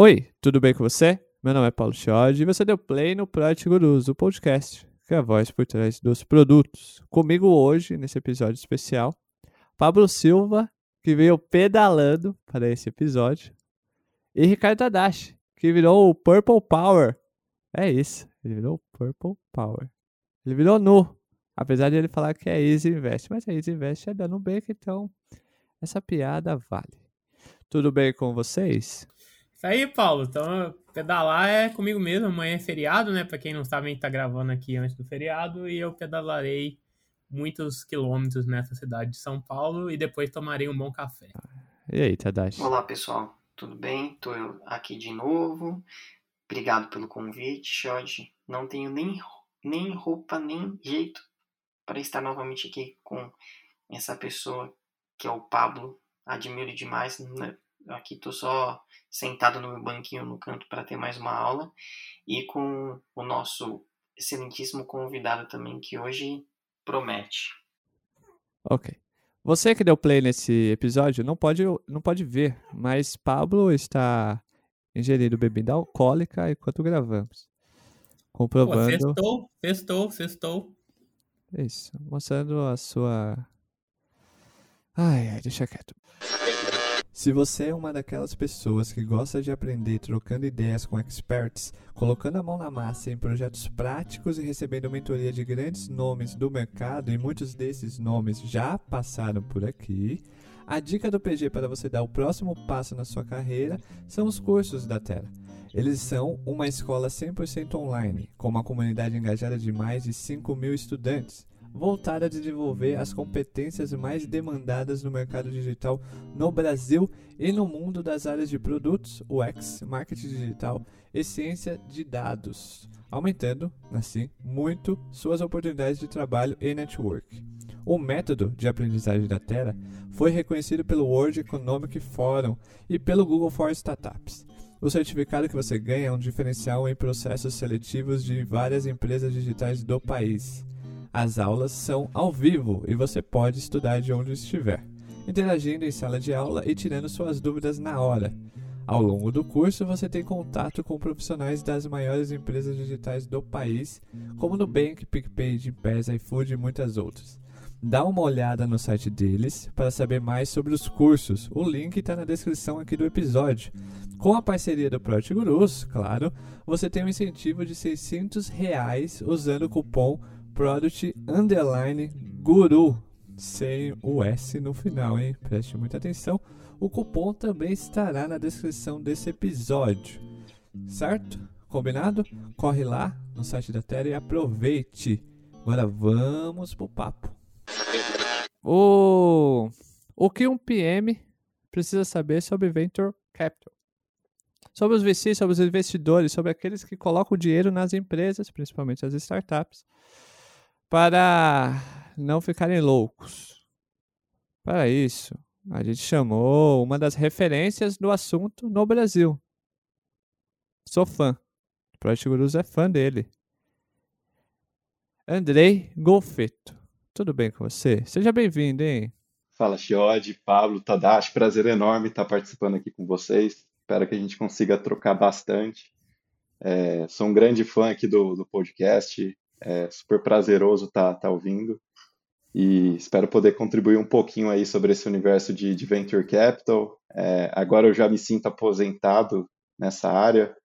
Oi, tudo bem com você? Meu nome é Paulo Chiodi e você deu play no Project Gurus, o podcast, que é a voz por trás dos produtos. Comigo hoje, nesse episódio especial, Pablo Silva, que veio pedalando para esse episódio, e Ricardo Tadashi, que virou o Purple Power. É isso, ele virou o Purple Power. Ele virou nu, apesar de ele falar que é Easy Invest, mas a Easy Invest é da Nubank, então essa piada vale. Tudo bem com vocês? Isso aí, Paulo. Então, pedalar é comigo mesmo. Amanhã é feriado, né? Para quem não sabe, a gente tá gravando aqui antes do feriado. E eu pedalarei muitos quilômetros nessa cidade de São Paulo e depois tomarei um bom café. E aí, Tadashi? Olá, pessoal. Tudo bem? Tô aqui de novo. Obrigado pelo convite, Shod. Não tenho nem, nem roupa, nem jeito para estar novamente aqui com essa pessoa que é o Pablo. Admiro demais. Né? Aqui tô só sentado no meu banquinho no canto para ter mais uma aula e com o nosso excelentíssimo convidado também que hoje promete. Ok. Você que deu play nesse episódio não pode, não pode ver, mas Pablo está ingerindo bebida alcoólica enquanto gravamos. Comprovando. Pô, sextou, sextou, sextou. Isso, mostrando a sua. Ai, ai, deixa quieto. Se você é uma daquelas pessoas que gosta de aprender trocando ideias com experts, colocando a mão na massa em projetos práticos e recebendo mentoria de grandes nomes do mercado, e muitos desses nomes já passaram por aqui, a dica do PG para você dar o próximo passo na sua carreira são os cursos da Terra. Eles são uma escola 100% online, com uma comunidade engajada de mais de 5 mil estudantes voltada a desenvolver as competências mais demandadas no mercado digital no Brasil e no mundo das áreas de produtos, UX, marketing digital e ciência de dados, aumentando, assim, muito suas oportunidades de trabalho e network. O método de aprendizagem da Terra foi reconhecido pelo World Economic Forum e pelo Google for Startups. O certificado que você ganha é um diferencial em processos seletivos de várias empresas digitais do país. As aulas são ao vivo e você pode estudar de onde estiver, interagindo em sala de aula e tirando suas dúvidas na hora. Ao longo do curso, você tem contato com profissionais das maiores empresas digitais do país, como Nubank, PicPay, Gympass, iFood e muitas outras. Dá uma olhada no site deles para saber mais sobre os cursos. O link está na descrição aqui do episódio. Com a parceria do Project Gurus, claro, você tem um incentivo de 600 reais usando o cupom Product Underline Guru, sem o S no final, hein? Preste muita atenção. O cupom também estará na descrição desse episódio, certo? Combinado? Corre lá no site da Terra e aproveite. Agora vamos pro papo. O, o que um PM precisa saber sobre Venture Capital? Sobre os VCs, sobre os investidores, sobre aqueles que colocam dinheiro nas empresas, principalmente as startups para não ficarem loucos. Para isso, a gente chamou uma das referências do assunto no Brasil. Sou fã. O Project Gurus é fã dele. Andrei Golfeto. Tudo bem com você? Seja bem-vindo, hein? Fala, Chiodi, Pablo, Tadashi. Prazer enorme estar participando aqui com vocês. Espero que a gente consiga trocar bastante. É, sou um grande fã aqui do, do podcast. É super prazeroso estar tá, tá ouvindo e espero poder contribuir um pouquinho aí sobre esse universo de, de Venture Capital. É, agora eu já me sinto aposentado nessa área.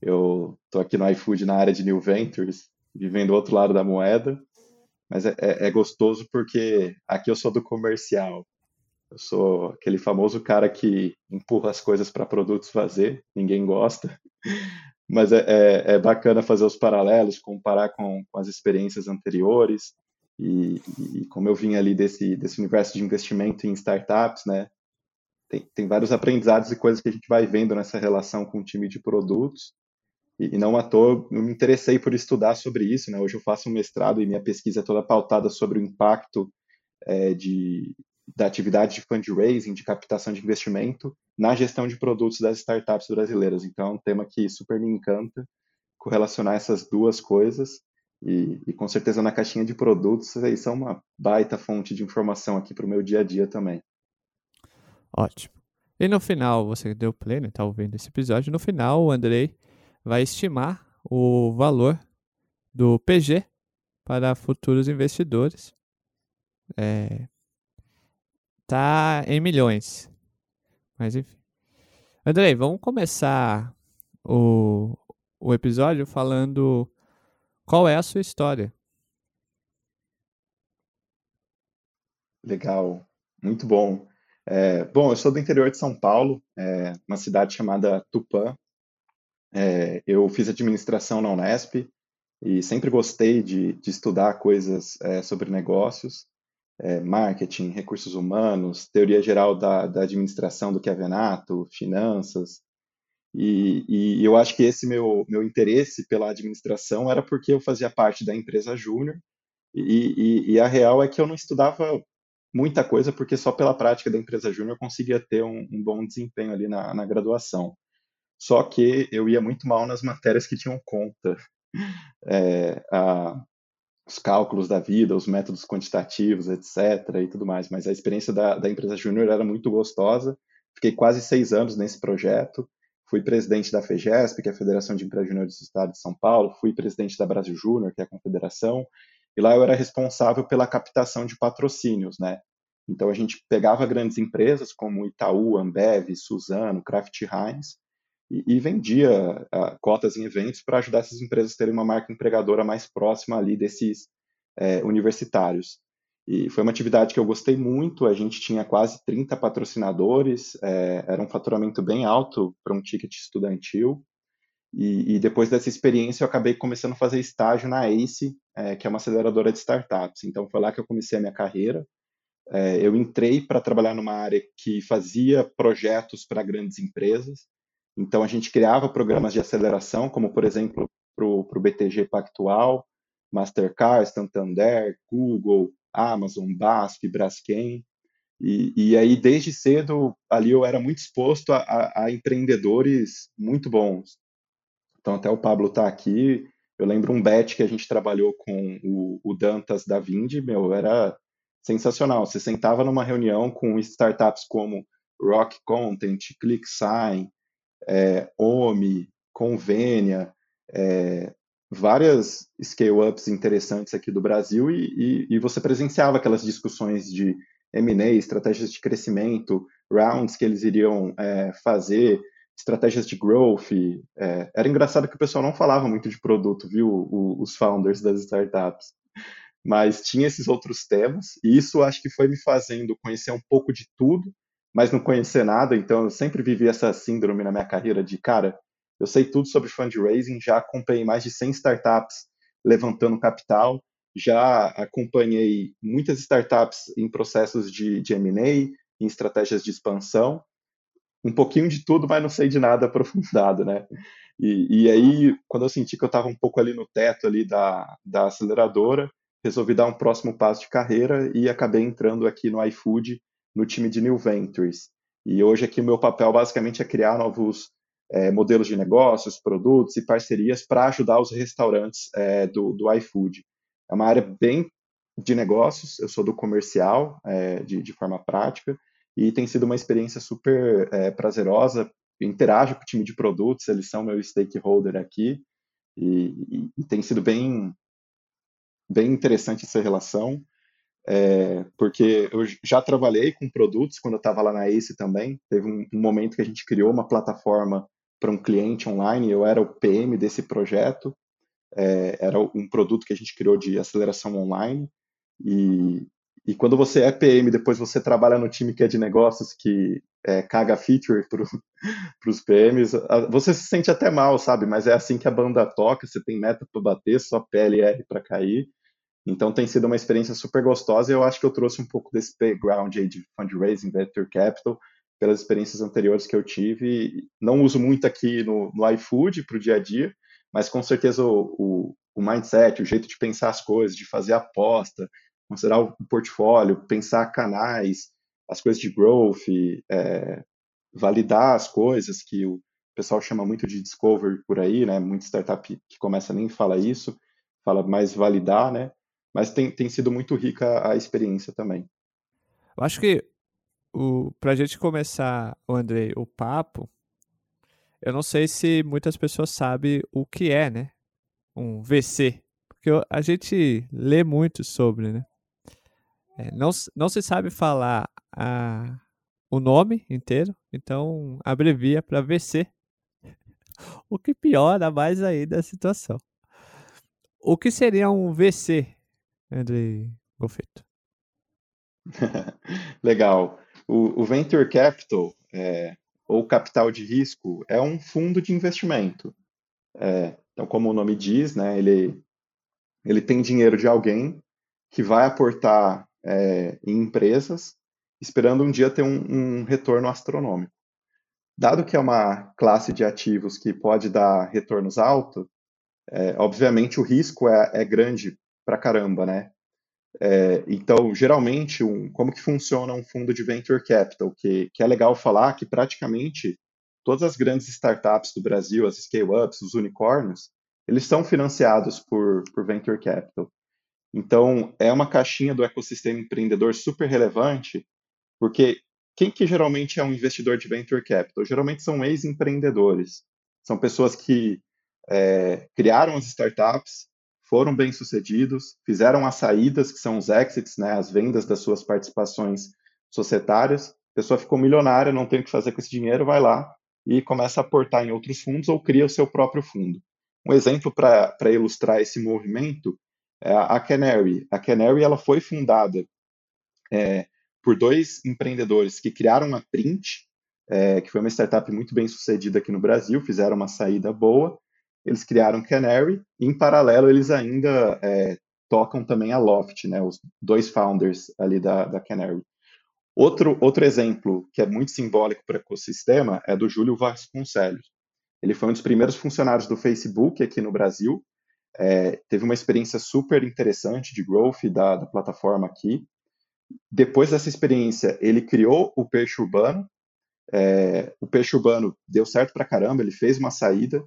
Eu estou aqui no iFood na área de New Ventures, vivendo do outro lado da moeda, mas é, é, é gostoso porque aqui eu sou do comercial. Eu sou aquele famoso cara que empurra as coisas para produtos fazer, ninguém gosta, mas é, é, é, bacana fazer os paralelos, comparar com, com as experiências anteriores. E, e, como eu vim ali desse, desse universo de investimento em startups, né, tem, tem vários aprendizados e coisas que a gente vai vendo nessa relação com o time de produtos. E, e não à toa eu me interessei por estudar sobre isso. Né? Hoje eu faço um mestrado e minha pesquisa é toda pautada sobre o impacto é, de, da atividade de fundraising, de captação de investimento, na gestão de produtos das startups brasileiras. Então, é um tema que super me encanta correlacionar essas duas coisas. E, e com certeza na caixinha de produtos, aí são uma baita fonte de informação aqui para o meu dia a dia também. Ótimo. E no final, você deu play, né? Tá ouvindo esse episódio. No final, o Andrei vai estimar o valor do PG para futuros investidores. É, tá em milhões. Mas enfim. Andrei, vamos começar o, o episódio falando qual é a sua história. Legal, muito bom. É, bom, eu sou do interior de São Paulo, é, uma cidade chamada Tupã. É, eu fiz administração na Unesp e sempre gostei de, de estudar coisas é, sobre negócios, é, marketing, recursos humanos, teoria geral da, da administração do Kevenato, finanças. E, e, eu acho que esse meu, meu interesse pela administração era porque eu fazia parte da empresa júnior e, e, e, a real é que eu não estudava muita coisa, porque só pela prática da empresa júnior eu conseguia ter um, um, bom desempenho ali na, na graduação. Só que eu ia muito mal nas matérias que tinham conta. É, a, os cálculos da vida, os métodos quantitativos, etc. e tudo mais. Mas a experiência da, da empresa júnior era muito gostosa. Fiquei quase seis anos nesse projeto. Fui presidente da FEGESP, que é a Federação de Empresas Júniores do Estado de São Paulo. Fui presidente da Brasil Júnior, que é a confederação. E lá eu era responsável pela captação de patrocínios, né? Então a gente pegava grandes empresas como Itaú, Ambev, Suzano, Kraft Heinz e, e vendia cotas em eventos para ajudar essas empresas a terem uma marca empregadora mais próxima ali desses é, universitários. E foi uma atividade que eu gostei muito. A gente tinha quase 30 patrocinadores, é, era um faturamento bem alto para um ticket estudantil. E, e, depois dessa experiência, eu acabei começando a fazer estágio na ACE, é, que é uma aceleradora de startups. Então, foi lá que eu comecei a minha carreira. É, eu entrei para trabalhar numa área que fazia projetos para grandes empresas. Então, a gente criava programas de aceleração, como, por exemplo, para o BTG Pactual, Mastercard, Santander, Google, Amazon, BASF, Braskem. E, e aí, desde cedo, ali eu era muito exposto a, a, a empreendedores muito bons. Então, até o Pablo está aqui. Eu lembro um bet que a gente trabalhou com o, o Dantas da Vindi, meu, era sensacional. Você sentava numa reunião com startups como Rock Content, ClickSign, é, OMI, Convênia, é, várias scale-ups interessantes aqui do Brasil e, e, e, você presenciava aquelas discussões de M&A, estratégias de crescimento, rounds que eles iriam é, fazer, estratégias de growth. É, era engraçado que o pessoal não falava muito de produto, viu, o, os founders das startups. Mas tinha esses outros temas, e isso acho que foi me fazendo conhecer um pouco de tudo, mas não conhecer nada. Então eu sempre vivi essa síndrome na minha carreira de, cara, eu sei tudo sobre fundraising, já acompanhei mais de 100 startups levantando capital, já acompanhei muitas startups em processos de, de M&A, em estratégias de expansão, um pouquinho de tudo, mas não sei de nada aprofundado, né? E, e aí, quando eu senti que eu estava um pouco ali no teto ali da, da aceleradora, resolvi dar um próximo passo de carreira e acabei entrando aqui no iFood, no time de New Ventures. E hoje aqui o meu papel basicamente é criar novos é, modelos de negócios, produtos e parcerias para ajudar os restaurantes é, do, do iFood. É uma área bem de negócios, eu sou do comercial, é, de, de forma prática, e tem sido uma experiência super prazerosa. Interajo com o time de produtos, eles são meu stakeholder aqui, e, e, e tem sido bem, bem interessante essa relação, é, porque eu já trabalhei com produtos quando eu estava lá na ACE também. Teve um, um, momento que a gente criou uma plataforma para um cliente online, eu era o PM desse projeto, é, era um produto que a gente criou de aceleração online, e, e quando você é PM, depois você trabalha no time que é de negócios, que é, caga feature para os PMs, você se sente até mal, sabe? Mas é assim que a banda toca, você tem meta para bater, só PLR para cair. Então tem sido uma experiência super gostosa e eu acho que eu trouxe um pouco desse background aí de fundraising, venture capital, pelas experiências anteriores que eu tive. Não uso muito aqui no, no iFood para o dia a dia, mas com certeza o, o, o mindset, o jeito de pensar as coisas, de fazer aposta, considerar o portfólio, pensar canais, as coisas de growth, é, validar as coisas que o pessoal chama muito de discovery por aí, né? Muita startup que começa nem fala isso, fala mais validar, né? Mas tem, tem sido muito rica a experiência também. Eu acho que o, pra gente começar, Andrei, o papo, eu não sei se muitas pessoas sabem o que é, né? Um VC. Porque a gente lê muito sobre, né? É, não, não se sabe falar a, o nome inteiro, então abrevia para VC. O que piora mais ainda a situação. O que seria um VC, Andrei Golfeto? Legal. O, o, Venture Capital, é, ou capital de risco, é um fundo de investimento. É, então, como o nome diz, né, ele, ele tem dinheiro de alguém que vai aportar é, em empresas, esperando um dia ter um, um retorno astronômico. Dado que é uma classe de ativos que pode dar retornos altos, é, obviamente o risco é, é grande pra caramba, né? É, então, geralmente, um, como que funciona um fundo de venture capital? Que, que é legal falar que praticamente todas as grandes startups do Brasil, as scale-ups, os unicórnios, eles são financiados por, por venture capital. Então, é uma caixinha do ecossistema empreendedor super relevante, porque quem que geralmente é um investidor de venture capital? Geralmente são ex-empreendedores. São pessoas que é, criaram as startups, foram bem-sucedidos, fizeram as saídas, que são os exits, né, as vendas das suas participações societárias. A pessoa ficou milionária, não tem o que fazer com esse dinheiro, vai lá e começa a aportar em outros fundos ou cria o seu próprio fundo. Um exemplo para ilustrar esse movimento é a Canary. A Canary ela foi fundada é, por dois empreendedores que criaram a Print, é, que foi uma startup muito bem sucedida aqui no Brasil, fizeram uma saída boa. Eles criaram Canary, em paralelo eles ainda é, tocam também a Loft, né, os dois founders ali da, da Canary. Outro, outro exemplo que é muito simbólico para o ecossistema é do Júlio Vasconcelos. Ele foi um dos primeiros funcionários do Facebook aqui no Brasil, é, teve uma experiência super interessante de growth da, da plataforma aqui, depois dessa experiência, ele criou o Peixe Urbano. É, o Peixe Urbano deu certo pra caramba, ele fez uma saída.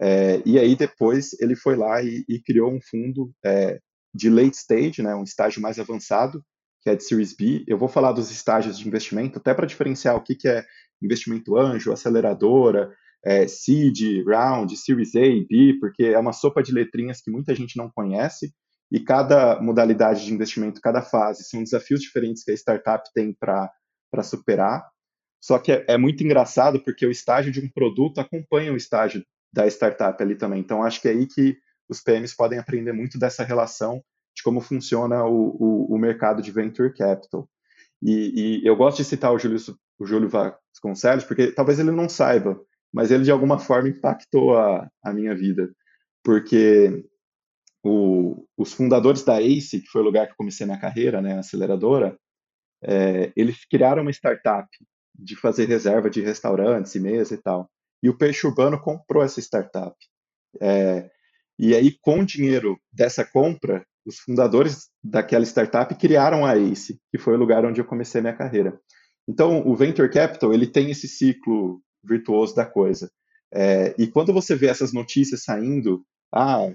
É, e aí depois ele foi lá e, e criou um fundo é, de late stage, né, um estágio mais avançado, que é de Series B. Eu vou falar dos estágios de investimento, até para diferenciar o que, que é investimento anjo, aceleradora, é, seed, round, Series A, B, porque é uma sopa de letrinhas que muita gente não conhece e cada modalidade de investimento, cada fase, são desafios diferentes que a startup tem para superar. Só que é, é, muito engraçado porque o estágio de um produto acompanha o estágio da startup ali também. Então, acho que é aí que os PMs podem aprender muito dessa relação de como funciona o, o, o mercado de venture capital. E, e, eu gosto de citar o Júlio, o Júlio Vasconcelos, porque talvez ele não saiba, mas ele de alguma forma impactou a, a minha vida. Porque o, os fundadores da ACE, que foi o lugar que eu comecei minha carreira, né, aceleradora, é, eles criaram uma startup de fazer reserva de restaurantes e mesa e tal. E o Peixe Urbano comprou essa startup. É, e aí, com o dinheiro dessa compra, os fundadores daquela startup criaram a ACE, que foi o lugar onde eu comecei minha carreira. Então, o Venture Capital, ele tem esse ciclo virtuoso da coisa. É, e quando você vê essas notícias saindo ah,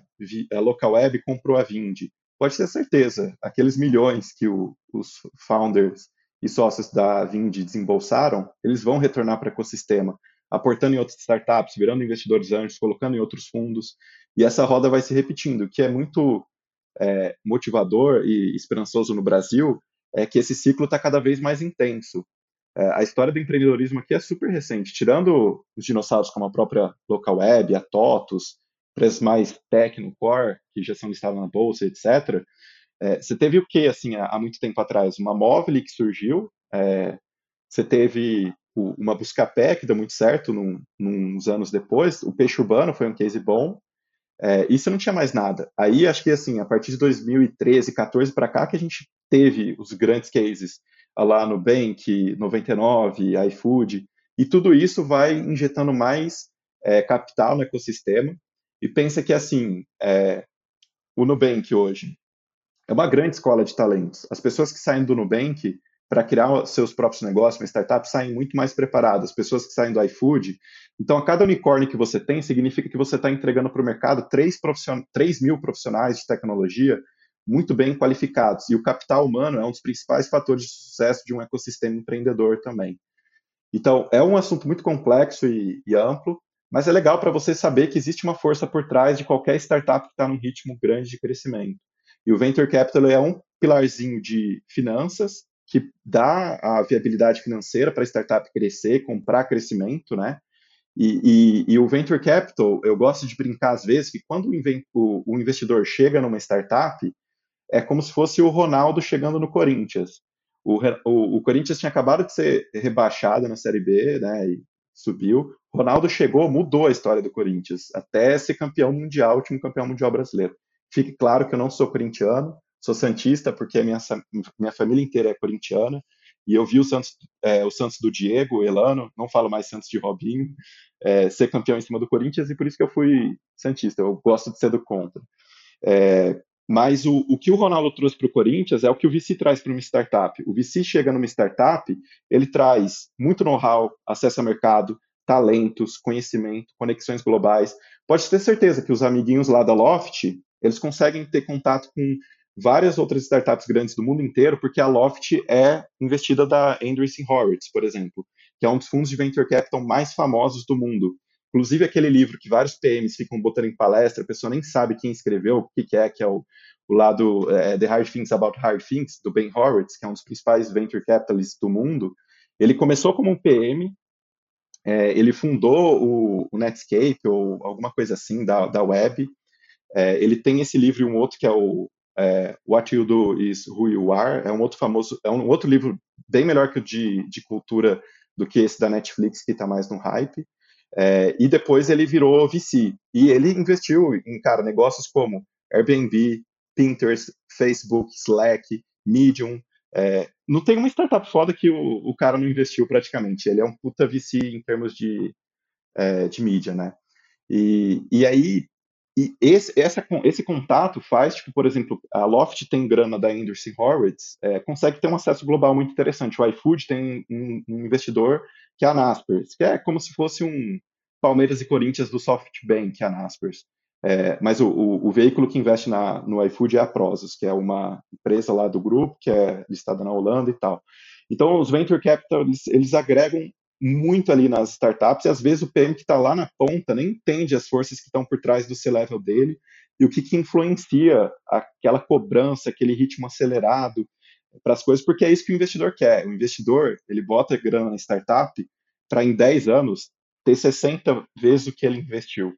a Local Web comprou a Vind. Pode ter certeza, aqueles milhões que o, os founders e sócios da Vind desembolsaram, eles vão retornar para o ecossistema, aportando em outras startups, virando investidores anjos, colocando em outros fundos, e essa roda vai se repetindo, o que é muito é, motivador e esperançoso no Brasil, é que esse ciclo está cada vez mais intenso. É, a história do empreendedorismo aqui é super recente, tirando os dinossauros como a própria Local Web, a TOTUS, empresas mais techno, core, que já são listadas na bolsa, etc. É, você teve o que, assim, há, há, muito tempo atrás? Uma móvel que surgiu, é, você teve o, uma Buscapé, que deu muito certo num, uns anos depois, o Peixe Urbano foi um case bom, é, você não tinha mais nada. Aí, acho que, assim, a partir de 2013, 14 para cá, que a gente teve os grandes cases, lá no Bank, 99, iFood, e tudo isso vai injetando mais é, capital no ecossistema, e pensa que, assim, é, o Nubank hoje é uma grande escola de talentos. As pessoas que saem do Nubank para criar seus próprios negócios, uma startup, saem muito mais preparadas. As pessoas que saem do iFood. Então, a cada unicórnio que você tem, significa que você está entregando para o mercado 3, profission... 3 mil profissionais de tecnologia muito bem qualificados. E o capital humano é um dos principais fatores de sucesso de um ecossistema empreendedor também. Então, é um assunto muito complexo e, e amplo, mas é legal para você saber que existe uma força por trás de qualquer startup que está num ritmo grande de crescimento. E o Venture Capital é um pilarzinho de finanças que dá a viabilidade financeira para a startup crescer, comprar crescimento, né? E, e, e, o Venture Capital, eu gosto de brincar às vezes que quando o, o investidor chega numa startup, é como se fosse o Ronaldo chegando no Corinthians. O, o, o, Corinthians tinha acabado de ser rebaixado na Série B, né, e subiu. Ronaldo chegou, mudou a história do Corinthians, até ser campeão mundial, último campeão mundial brasileiro. Fique claro que eu não sou corintiano, sou santista, porque a minha, minha família inteira é corintiana, e eu vi o Santos, é, o Santos do Diego, Elano, não falo mais Santos de Robinho, é, ser campeão em cima do Corinthians, e por isso que eu fui santista, eu gosto de ser do contra. É, mas o, o que o Ronaldo trouxe para o Corinthians é o que o VC traz para uma startup. O VC chega numa startup, ele traz muito know-how, acesso a mercado, talentos, conhecimento, conexões globais. Pode ter certeza que os amiguinhos lá da Loft, eles conseguem ter contato com várias outras startups grandes do mundo inteiro, porque a Loft é investida da Andreessen Horowitz, por exemplo, que é um dos fundos de venture capital mais famosos do mundo. Inclusive aquele livro que vários PMs ficam botando em palestra, a pessoa nem sabe quem escreveu, o que, é, que é o, o lado é, The Hard Things About Hard Things, do Ben Horowitz, que é um dos principais venture capitalists do mundo. Ele começou como um PM, é, ele fundou o, o, Netscape, ou alguma coisa assim, da, da web. É, ele tem esse livro e um outro que é o é, What You Do Is Who You Are, é um outro famoso, é um outro livro bem melhor que o de, de cultura do que esse da Netflix, que está mais no hype. É, e depois ele virou VC. E ele investiu em, cara, negócios como Airbnb, Pinterest, Facebook, Slack, Medium. É, não tem uma startup foda que o, o, cara não investiu praticamente. Ele é um puta VC em termos de, é, de mídia, né? E, e aí, e esse, essa, esse contato faz, tipo, por exemplo, a Loft tem grana da Anderson Horowitz, é, consegue ter um acesso global muito interessante. O iFood tem um, um investidor que é a Naspers, que é como se fosse um Palmeiras e Corinthians do SoftBank, a Naspers. É, mas o, o, o, veículo que investe na, no iFood é a Prozis, que é uma empresa lá do grupo, que é listada na Holanda e tal. Então, os venture capital, eles, eles agregam muito ali nas startups, e às vezes o PM que está lá na ponta nem entende as forças que estão por trás do C-level dele e o que, que influencia aquela cobrança, aquele ritmo acelerado para as coisas, porque é isso que o investidor quer. O investidor, ele bota grana na startup para em 10 anos ter 60 vezes o que ele investiu.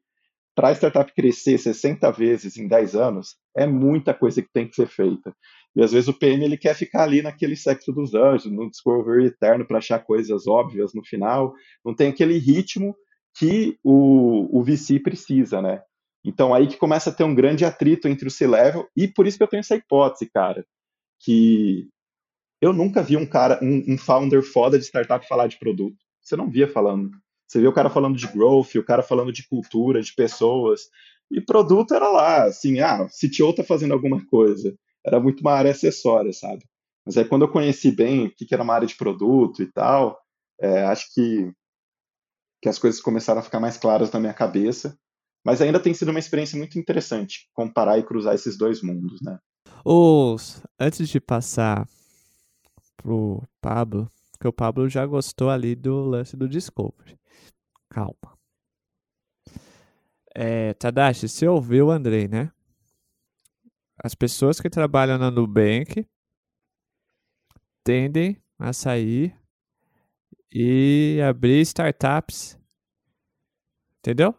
Para a startup crescer 60 vezes em 10 anos, é muita coisa que tem que ser feita. E às vezes o PM ele quer ficar ali naquele sexo dos anjos, no Discovery eterno para achar coisas óbvias no final. Não tem aquele ritmo que o, o VC precisa, né? Então aí que começa a ter um grande atrito entre o C-level e por isso que eu tenho essa hipótese, cara, que eu nunca vi um cara, um, um founder foda de startup falar de produto. Você não via falando. Você vê o cara falando de growth, o cara falando de cultura, de pessoas. E produto era lá, assim, ah, o CTO tá fazendo alguma coisa era muito uma área acessória, sabe? Mas aí quando eu conheci bem o que, era uma área de produto e tal, é, acho que, que as coisas começaram a ficar mais claras na minha cabeça. Mas ainda tem sido uma experiência muito interessante comparar e cruzar esses dois mundos, né? Os, antes de passar pro Pablo, que o Pablo já gostou ali do lance do Discovery. Calma. É, Tadashi, você ouviu o Andrei, né? As pessoas que trabalham na Nubank tendem a sair e abrir startups. Entendeu?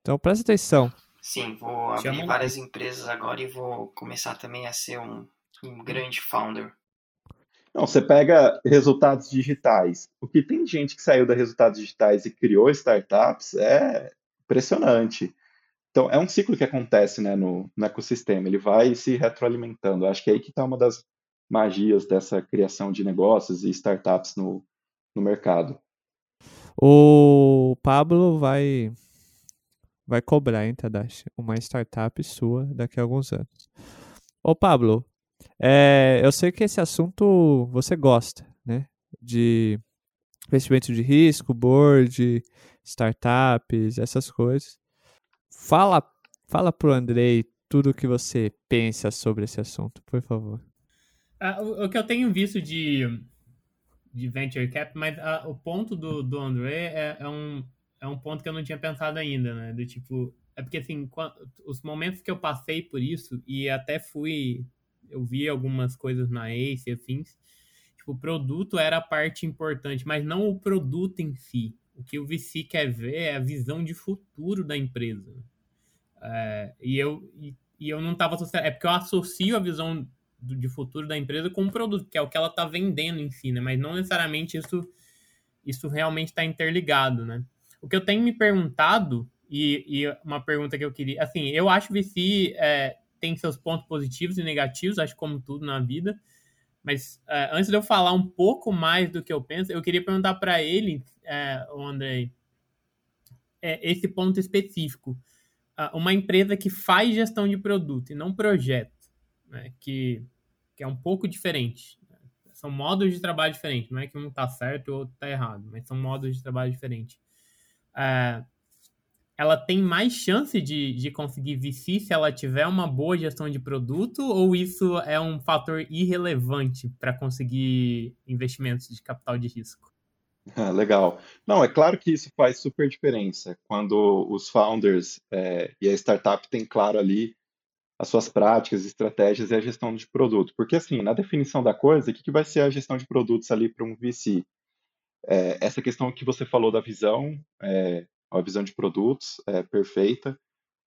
Então presta atenção. Sim, vou abrir Chama várias empresas agora e vou começar também a ser um, um grande founder. Não, você pega resultados digitais. O que tem gente que saiu da resultados digitais e criou startups é impressionante. Então, é um ciclo que acontece né, no, no ecossistema, ele vai se retroalimentando. Acho que é aí que está uma das magias dessa criação de negócios e startups no, no mercado. O Pablo vai vai cobrar, hein, Tadashi? Uma startup sua daqui a alguns anos. Ô, Pablo, é, eu sei que esse assunto você gosta, né? De investimento de risco, board, startups, essas coisas. Fala, fala pro Andrei tudo que você pensa sobre esse assunto, por favor. Uh, o, o, que eu tenho visto de, de Venture Cap, mas uh, o ponto do, do André é, é, um, é um ponto que eu não tinha pensado ainda, né? Do tipo, é porque assim, quando, os momentos que eu passei por isso, e até fui, eu vi algumas coisas na Ace e afins, tipo, o produto era a parte importante, mas não o produto em si. O que o VC quer ver é a visão de futuro da empresa. É, e, eu, e, e eu não estava associando. É porque eu associo a visão do, de futuro da empresa com o produto, que é o que ela está vendendo em si, né? Mas não necessariamente isso, isso realmente está interligado, né? O que eu tenho me perguntado, e, e, uma pergunta que eu queria. Assim, eu acho que o VC é, tem seus pontos positivos e negativos, acho como tudo na vida. Mas uh, antes de eu falar um pouco mais do que eu penso, eu queria perguntar para ele, uh, André, é, esse ponto específico. Uma empresa que faz gestão de produto e não projeto, né, que, que é um pouco diferente. São modos de trabalho diferentes. Não é que um está certo ou outro está errado, mas são modos de trabalho diferentes. Uh, ela tem mais chance de, de conseguir VC se ela tiver uma boa gestão de produto ou isso é um fator irrelevante para conseguir investimentos de capital de risco? Ah, legal. Não, é claro que isso faz super diferença quando os founders é, e a startup têm claro ali as suas práticas, estratégias e a gestão de produto. Porque, assim, na definição da coisa, o que, que vai ser a gestão de produtos ali para um VC? É, essa questão que você falou da visão, é, uma visão de produtos é, perfeita.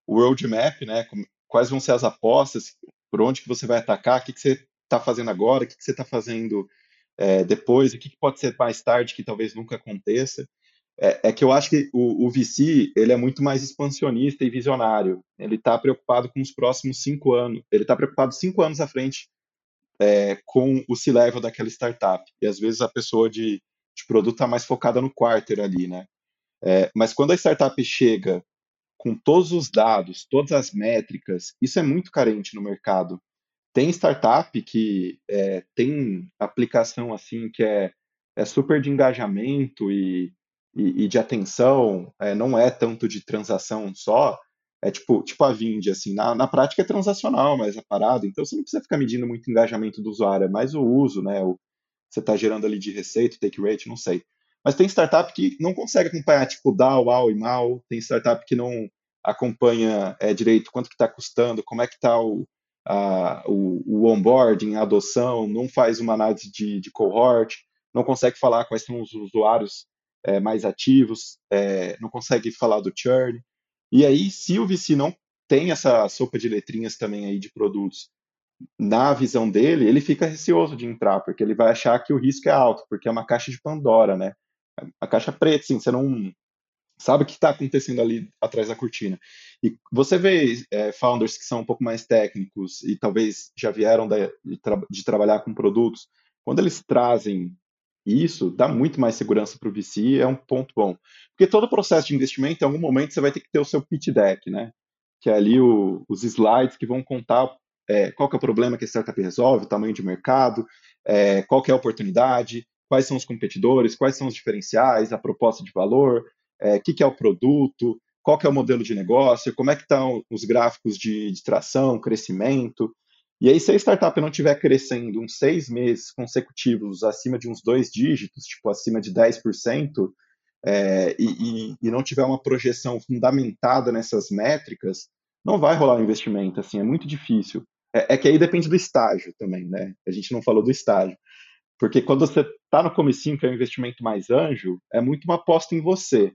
O roadmap, né, quais vão ser as apostas, por onde que você vai atacar, o que, que você está fazendo agora, o que, que você está fazendo é, depois, o que, pode ser mais tarde que talvez nunca aconteça. É, é que eu acho que o, o, VC ele é muito mais expansionista e visionário. Ele está preocupado com os próximos cinco anos. Ele está preocupado cinco anos à frente é, com o C-level daquela startup. E às vezes a pessoa de, de produto está mais focada no quarter ali, né? É, mas quando a startup chega com todos os dados, todas as métricas, isso é muito carente no mercado. Tem startup que é, tem aplicação assim que é, é super de engajamento e, e, e de atenção, é, não é tanto de transação só, é tipo, tipo a Vind, assim, na, na prática é transacional, mas é parado, então você não precisa ficar medindo muito engajamento do usuário, é mais o uso, né, o, você está gerando ali de receita, take rate, não sei. Mas tem startup que não consegue acompanhar, tipo, DAO, WOW e MAU. Tem startup que não acompanha é, direito quanto que está custando, como é que está o, o, o, onboarding, a adoção, não faz uma análise de, de cohort, não consegue falar quais são os usuários é, mais ativos, é, não consegue falar do churn. E aí, se o VC não tem essa sopa de letrinhas também aí de produtos na visão dele, ele fica receoso de entrar, porque ele vai achar que o risco é alto, porque é uma caixa de Pandora, né? a caixa preta, assim, você não sabe o que está acontecendo ali atrás da cortina. E você vê é, founders que são um pouco mais técnicos e talvez já vieram de, de trabalhar com produtos, quando eles trazem isso, dá muito mais segurança para o VC, é um ponto bom. Porque todo processo de investimento, em algum momento, você vai ter que ter o seu pitch deck, né? Que é ali o, os slides que vão contar é, qual é o problema que a startup resolve, o tamanho de mercado, é, qual é a oportunidade, quais são os competidores, quais são os diferenciais, a proposta de valor, o é, que, que, é o produto, qual que é o modelo de negócio, como é que estão os gráficos de, de tração, crescimento. E aí, se a startup não estiver crescendo uns seis meses consecutivos acima de uns dois dígitos, tipo acima de 10%, é, e, e, e, não tiver uma projeção fundamentada nessas métricas, não vai rolar um investimento, assim, é muito difícil. É, é, que aí depende do estágio também, né? A gente não falou do estágio. Porque quando você está no comecinho, que é um investimento mais anjo, é muito uma aposta em você.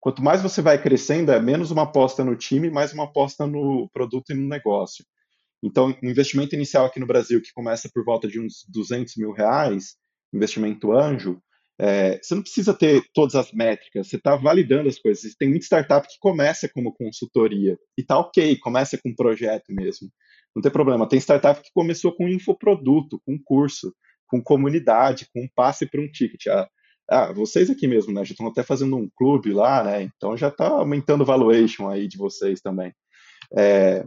Quanto mais você vai crescendo, é menos uma aposta no time, mais uma aposta no produto e no negócio. Então, o investimento inicial aqui no Brasil, que começa por volta de uns 200 mil reais, investimento anjo, é, você não precisa ter todas as métricas, você está validando as coisas. Tem muita startup que começa como consultoria e tá ok, começa com um projeto mesmo. Não tem problema. Tem startup que começou com infoproduto, com curso com comunidade, com passe para um ticket. Ah, ah, vocês aqui mesmo, né? Já estão até fazendo um clube lá, né? Então já está aumentando o valuation aí de vocês também. É...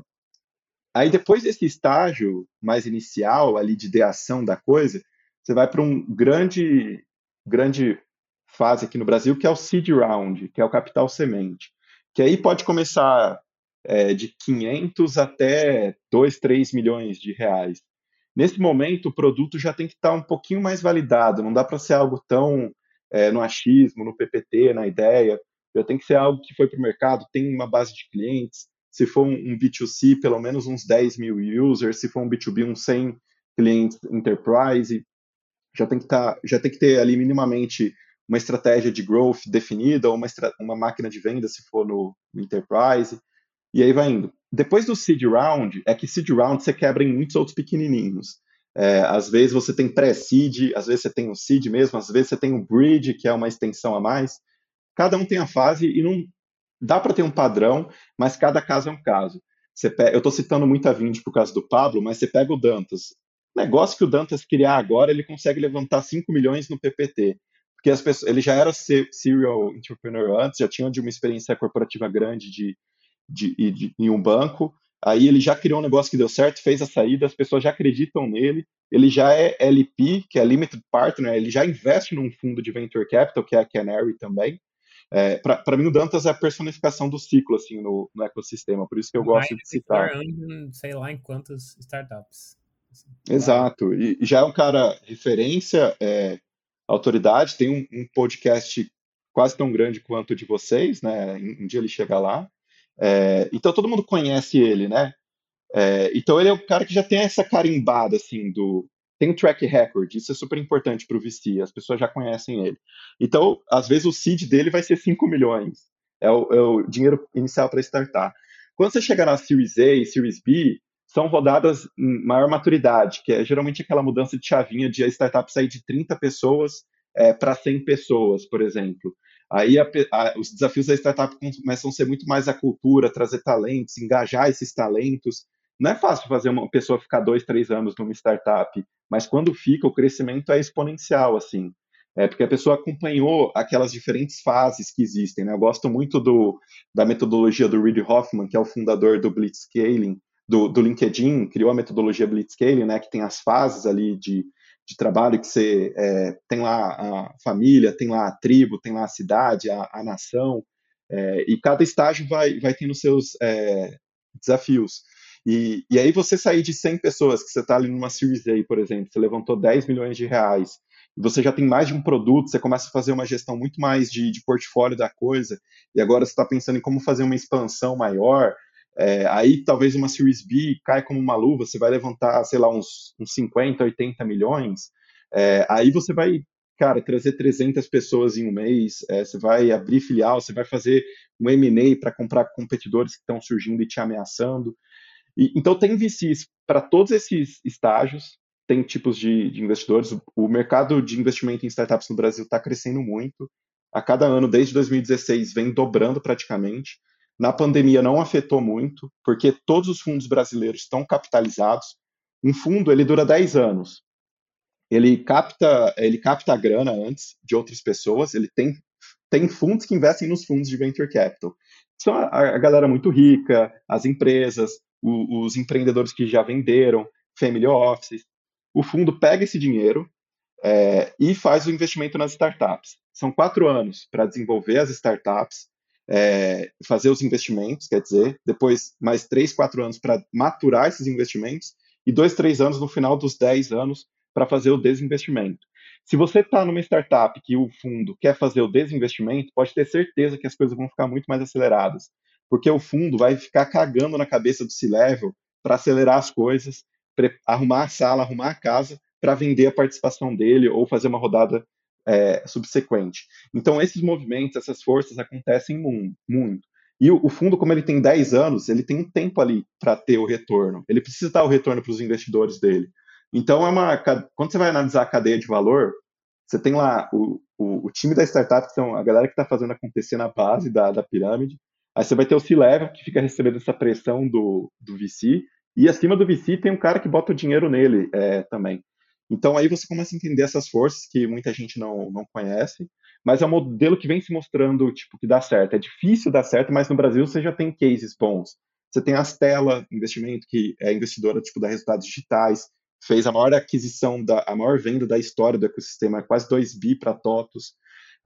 Aí depois desse estágio mais inicial ali de ideação da coisa, você vai para um grande, grande fase aqui no Brasil que é o seed round, que é o capital semente, que aí pode começar é, de 500 até 2, 3 milhões de reais. Nesse momento, o produto já tem que estar um pouquinho mais validado, não dá para ser algo tão é, no achismo, no PPT, na ideia, já tem que ser algo que foi para o mercado, tem uma base de clientes, se for um B2C, pelo menos uns 10 mil users, se for um B2B, uns 100 clientes enterprise, já tem que, tá, já tem que ter ali minimamente uma estratégia de growth definida, ou uma, uma máquina de venda, se for no, no enterprise, e aí vai indo. Depois do seed round, é que seed round você quebra em muitos outros pequenininhos. É, às vezes você tem pré-seed, às vezes você tem o seed mesmo, às vezes você tem o bridge, que é uma extensão a mais. Cada um tem a fase e não dá para ter um padrão, mas cada caso é um caso. Eu estou citando muito a Vind por causa do Pablo, mas você pega o Dantas. O negócio que o Dantas criar agora, ele consegue levantar 5 milhões no PPT. Porque as pessoas, ele já era serial entrepreneur antes, já tinha uma experiência corporativa grande de, de, de, de, em um banco. Aí ele já criou um negócio que deu certo, fez a saída, as pessoas já acreditam nele. Ele já é LP, que é Limited Partner, ele já investe num fundo de Venture Capital, que é a Canary também. É, para mim, o Dantas é a personificação do ciclo assim, no, no ecossistema, por isso que eu gosto de citar. Sei lá em quantas startups. Assim, Exato, e, e, já é um cara referência, é, autoridade, tem um, um, podcast quase tão grande quanto o de vocês, né? Um dia ele chega lá. É, então todo mundo conhece ele, né? É, então ele é o cara que já tem essa carimbada assim do tem um track record, isso é super importante para o VC, as pessoas já conhecem ele. Então, às vezes o seed dele vai ser 5 milhões, é o, é o dinheiro inicial para startar. Quando você chega na Series A e Series B, são rodadas em maior maturidade, que é geralmente aquela mudança de chavinha de a startup sair de 30 pessoas é, para 100 pessoas, por exemplo. Aí a, a, os desafios da startup começam a ser muito mais a cultura, trazer talentos, engajar esses talentos. Não é fácil fazer uma pessoa ficar dois, três anos numa startup mas quando fica, o crescimento é exponencial, assim. É porque a pessoa acompanhou aquelas diferentes fases que existem. Né? Eu gosto muito do, da metodologia do Reid Hoffman, que é o fundador do Blitzscaling, do, do LinkedIn, criou a metodologia Blitzscaling, né, que tem as fases ali de, de trabalho que você é, tem lá a família, tem lá a tribo, tem lá a cidade, a, a nação, é, e cada estágio vai, vai tendo seus é, desafios. E, e aí você sair de 100 pessoas, que você está ali numa Series A, por exemplo, você levantou 10 milhões de reais, você já tem mais de um produto, você começa a fazer uma gestão muito mais de, de portfólio da coisa, e agora você está pensando em como fazer uma expansão maior, é, aí talvez uma Series B cai como uma luva, você vai levantar, sei lá, uns, uns 50, 80 milhões, é, aí você vai, cara, trazer 300 pessoas em um mês, é, você vai abrir filial, você vai fazer um M&A para comprar competidores que estão surgindo e te ameaçando, e, então, tem VCs para todos esses estágios, tem tipos de, de, investidores. O mercado de investimento em startups no Brasil está crescendo muito. A cada ano, desde 2016, vem dobrando praticamente. Na pandemia não afetou muito, porque todos os fundos brasileiros estão capitalizados. Um fundo ele dura 10 anos. Ele capta, ele capta a grana antes de outras pessoas, ele tem, tem fundos que investem nos fundos de venture capital. São a, a galera muito rica, as empresas, o, os empreendedores que já venderam, family offices. O fundo pega esse dinheiro é, e faz o investimento nas startups. São quatro anos para desenvolver as startups, é, fazer os investimentos, quer dizer, depois mais três, quatro anos para maturar esses investimentos e dois, três anos no final dos dez anos para fazer o desinvestimento. Se você está numa startup que o fundo quer fazer o desinvestimento, pode ter certeza que as coisas vão ficar muito mais aceleradas porque o fundo vai ficar cagando na cabeça do C-Level para acelerar as coisas, arrumar a sala, arrumar a casa para vender a participação dele ou fazer uma rodada é, subsequente. Então, esses movimentos, essas forças acontecem muito. E o, o fundo, como ele tem 10 anos, ele tem um tempo ali para ter o retorno. Ele precisa dar o retorno para os investidores dele. Então, é uma, quando você vai analisar a cadeia de valor, você tem lá o, o, o time da startup, que são a galera que está fazendo acontecer na base da, da pirâmide, Aí você vai ter o C-Level, que fica recebendo essa pressão do, do VC, e acima do VC tem um cara que bota o dinheiro nele é, também. Então aí você começa a entender essas forças que muita gente não, não conhece, mas é um modelo que vem se mostrando tipo que dá certo. É difícil dar certo, mas no Brasil você já tem cases bons. Você tem a Stella Investimento, que é investidora tipo da Resultados Digitais, fez a maior aquisição, da, a maior venda da história do ecossistema, quase 2 bi para TOTUS.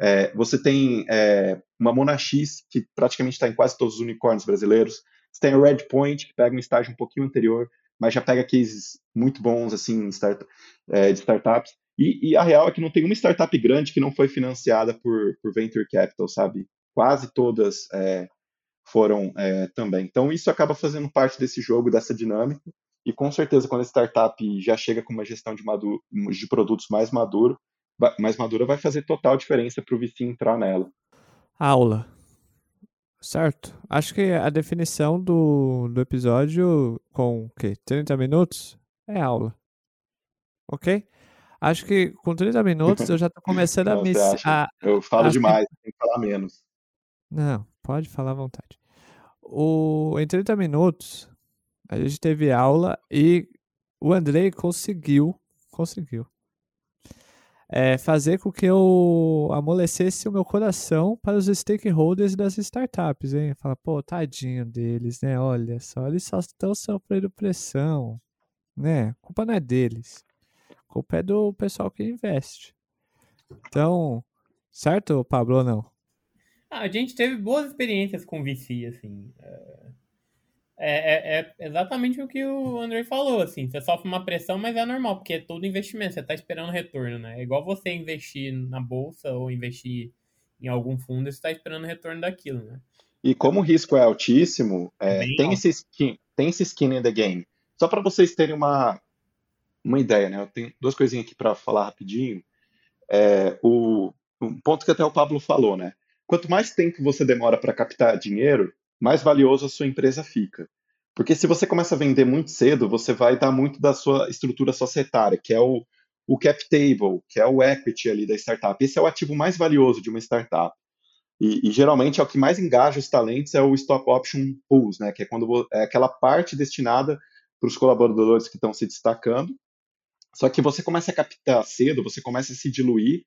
É, você tem é, uma Monax, que praticamente está em quase todos os unicórnios brasileiros. Você tem a Redpoint, que pega um estágio um pouquinho anterior, mas já pega cases muito bons assim start, é, de startups. E, e, a real é que não tem uma startup grande que não foi financiada por, por venture capital, sabe? Quase todas é, foram é, também. Então isso acaba fazendo parte desse jogo, dessa dinâmica. E com certeza quando a startup já chega com uma gestão de, maduro, de produtos mais maduro, mais madura, vai fazer total diferença para o VC entrar nela. Aula. Certo. Acho que a definição do, do episódio com o quê? 30 minutos é aula. Ok? Acho que com 30 minutos eu já tô começando a me. A, eu falo demais, que... tem que falar menos. Não, pode falar à vontade. O, em 30 minutos, a gente teve aula e o Andrei conseguiu, conseguiu, é, fazer com que eu amolecesse o meu coração para os stakeholders das startups, hein? Fala, pô, tadinho deles, né? Olha só, eles só estão sofrendo pressão, né? A culpa não é deles. A culpa é do pessoal que investe. Então, certo, Pablo, não? Ah, a gente teve boas experiências com VC, assim. É é, é, é, exatamente o que o André falou, assim, você sofre uma pressão, mas é normal, porque é todo investimento, você está esperando retorno, né? É igual você investir na bolsa ou investir em algum fundo, você está esperando retorno daquilo, né? E como o risco é altíssimo, é, tem, esse skin, tem esse skin in the game. Só para vocês terem uma, uma ideia, né? Eu tenho duas coisinhas aqui para falar rapidinho. É, o, um ponto que até o Pablo falou, né? Quanto mais tempo você demora para captar dinheiro, mais valioso a sua empresa fica. Porque se você começa a vender muito cedo, você vai dar muito da sua estrutura societária, que é o, o cap table, que é o equity ali da startup. Esse é o ativo mais valioso de uma startup. E, e, geralmente é o que mais engaja os talentos é o stock option pools, né? Que é quando é aquela parte destinada para os colaboradores que estão se destacando. Só que você começa a captar cedo, você começa a se diluir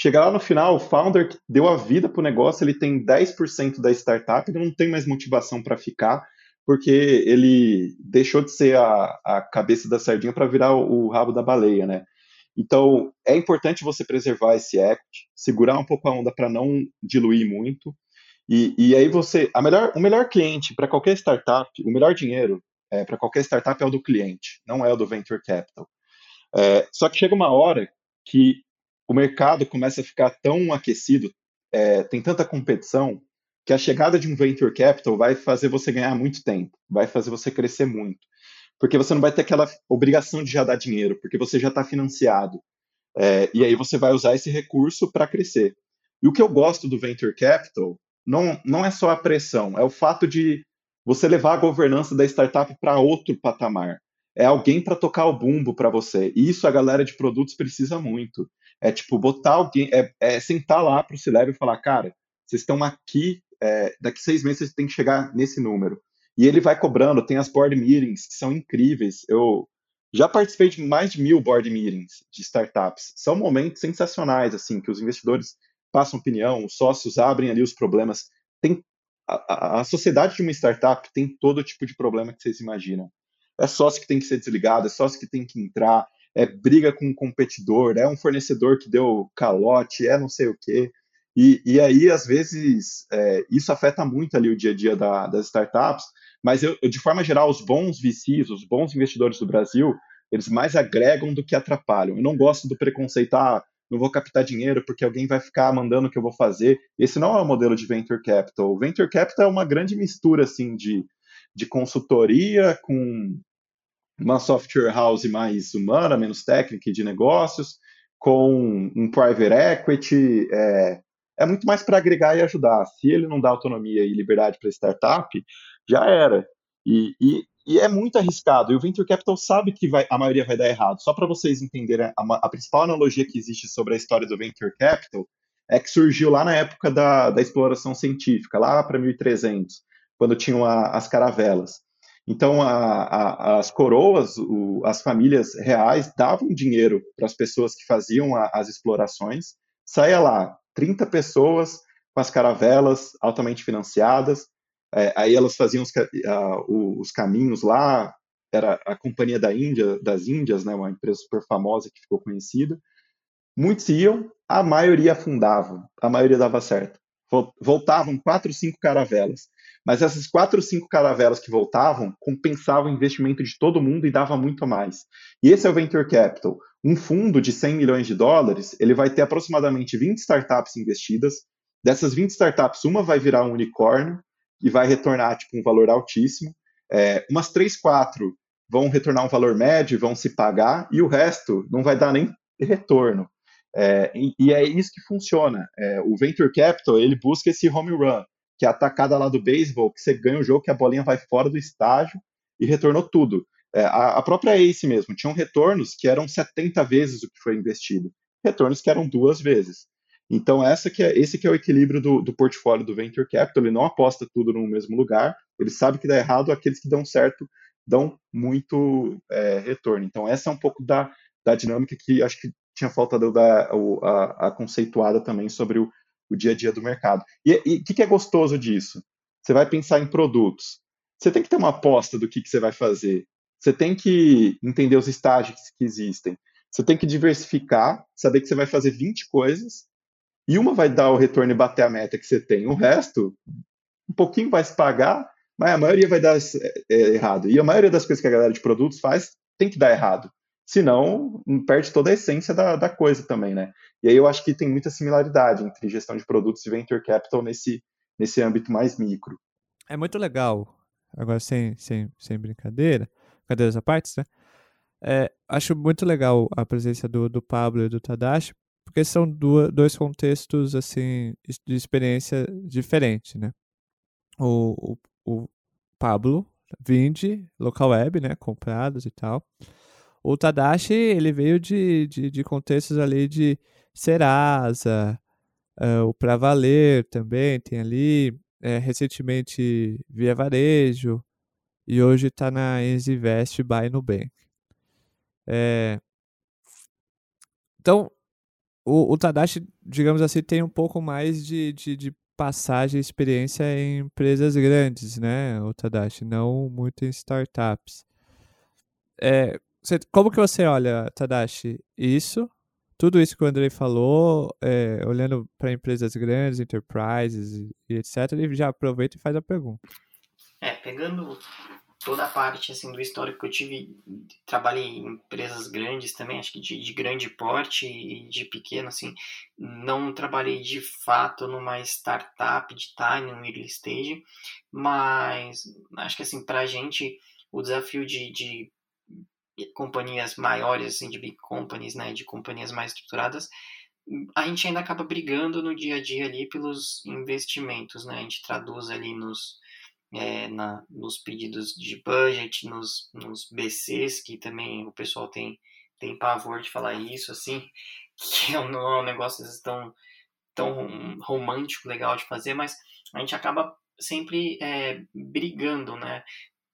Chegar lá no final, o founder que deu a vida para o negócio, ele tem 10% da startup, ele não tem mais motivação para ficar, porque ele deixou de ser a, a cabeça da sardinha para virar o, o, rabo da baleia, né? Então, é importante você preservar esse equity, segurar um pouco a onda para não diluir muito. E, e aí você, melhor, o melhor cliente para qualquer startup, o melhor dinheiro é, para qualquer startup é o do cliente, não é o do venture capital. É, só que chega uma hora que o mercado começa a ficar tão aquecido, é, tem tanta competição, que a chegada de um venture capital vai fazer você ganhar muito tempo, vai fazer você crescer muito. Porque você não vai ter aquela obrigação de já dar dinheiro, porque você já está financiado. É, e aí você vai usar esse recurso para crescer. E o que eu gosto do venture capital não, não é só a pressão, é o fato de você levar a governança da startup para outro patamar. É alguém para tocar o bumbo para você. E isso a galera de produtos precisa muito. É tipo, botar alguém, é, é sentar lá para o C-Level e falar, cara, vocês estão aqui, é, daqui seis meses vocês têm que chegar nesse número. E ele vai cobrando, tem as board meetings que são incríveis. Eu já participei de mais de mil board meetings de startups. São momentos sensacionais, assim, que os investidores passam opinião, os sócios abrem ali os problemas. Tem a, a, a sociedade de uma startup tem todo tipo de problema que vocês imaginam. É sócio que tem que ser desligado, é sócio que tem que entrar, é briga com um competidor, é um fornecedor que deu calote, é não sei o quê. E, e aí, às vezes, é, isso afeta muito ali o dia a dia da, das startups, mas eu, de forma geral, os bons VCs, os bons investidores do Brasil, eles mais agregam do que atrapalham. Eu não gosto do preconceito, ah, não vou captar dinheiro porque alguém vai ficar mandando o que eu vou fazer. Esse não é o modelo de venture capital. O venture capital é uma grande mistura assim de, de consultoria com uma software house mais humana, menos técnica e de negócios, com um private equity, é, é muito mais para agregar e ajudar. Se ele não dá autonomia e liberdade para startup, já era. E, e, e, é muito arriscado. E o Venture Capital sabe que vai, a maioria vai dar errado. Só para vocês entenderem, a, a, principal analogia que existe sobre a história do Venture Capital é que surgiu lá na época da, da exploração científica, lá para 1300, quando tinham a, as caravelas. Então, a, a, as coroas, o, as famílias reais davam dinheiro para as pessoas que faziam a, as explorações. Saia lá, 30 pessoas com as caravelas altamente financiadas. É, aí elas faziam os, os, caminhos lá. Era a Companhia da Índia, das Índias, né, uma empresa super famosa que ficou conhecida. Muitos iam, a maioria afundavam, a maioria dava certo. Voltavam quatro, cinco caravelas. Mas essas quatro, cinco caravelas que voltavam compensavam o investimento de todo mundo e dava muito mais. E esse é o Venture Capital. Um fundo de 100 milhões de dólares, ele vai ter aproximadamente 20 startups investidas. Dessas 20 startups, uma vai virar um unicórnio e vai retornar tipo, um valor altíssimo. É, umas 3, 4 vão retornar um valor médio, vão se pagar, e o resto não vai dar nem retorno. É, e, e, é isso que funciona. É, o Venture Capital, ele busca esse home run, que é a lá do beisebol, que você ganha o jogo, que a bolinha vai fora do estágio e retornou tudo. É, a, a, própria Ace mesmo, tinham retornos que eram 70 vezes o que foi investido. Retornos que eram duas vezes. Então, essa que é, esse que é o equilíbrio do, do portfólio do Venture Capital. Ele não aposta tudo no mesmo lugar. Ele sabe que dá errado, aqueles que dão certo dão muito é, retorno. Então, essa é um pouco da, da dinâmica que acho que tinha faltado da, a, a conceituada também sobre o, o dia a dia do mercado. E o que, que, é gostoso disso? Você vai pensar em produtos. Você tem que ter uma aposta do que, que você vai fazer. Você tem que entender os estágios que existem. Você tem que diversificar, saber que você vai fazer 20 coisas e uma vai dar o retorno e bater a meta que você tem. O resto, um pouquinho vai se pagar, mas a maioria vai dar é, é, errado. E a maioria das coisas que a galera de produtos faz tem que dar errado. Senão, perde toda a essência da, da coisa também, né? E aí eu acho que tem muita similaridade entre gestão de produtos e venture capital nesse, nesse âmbito mais micro. É muito legal, agora sem, sem, sem brincadeira, brincadeiras à parte, né? É, acho muito legal a presença do, do Pablo e do Tadashi, porque são dois contextos assim de experiência diferentes, né? O, o, o Pablo vende local web, né? Comprados e tal. O Tadashi, ele veio de, de, de contextos ali de Serasa, uh, o Pra Valer também tem ali, uh, recentemente Via Varejo, e hoje está na Exivest by Nubank. É... Então, o, o, Tadashi, digamos assim, tem um pouco mais de, de, de passagem, experiência em empresas grandes, né, o Tadashi, não muito em startups. É, você, como que você olha, Tadashi, isso, tudo isso que o Andrei falou, é, olhando para empresas grandes, enterprises e, e etc., ele já aproveita e faz a pergunta. É, pegando toda a parte assim do histórico que eu tive, trabalhei em empresas grandes também, acho que de, de, grande porte e de pequeno, assim, não trabalhei de fato numa startup de time, no early stage, mas acho que assim, pra gente o desafio de, de companhias maiores, assim, de big companies, né, de companhias mais estruturadas, a gente ainda acaba brigando no dia a dia ali pelos investimentos, né, a gente traduz ali nos, é, na, nos pedidos de budget, nos, nos BCs, que também o pessoal tem, tem pavor de falar isso, assim, que é não é um negócio tão, tão romântico, legal de fazer, mas a gente acaba sempre é, brigando, né,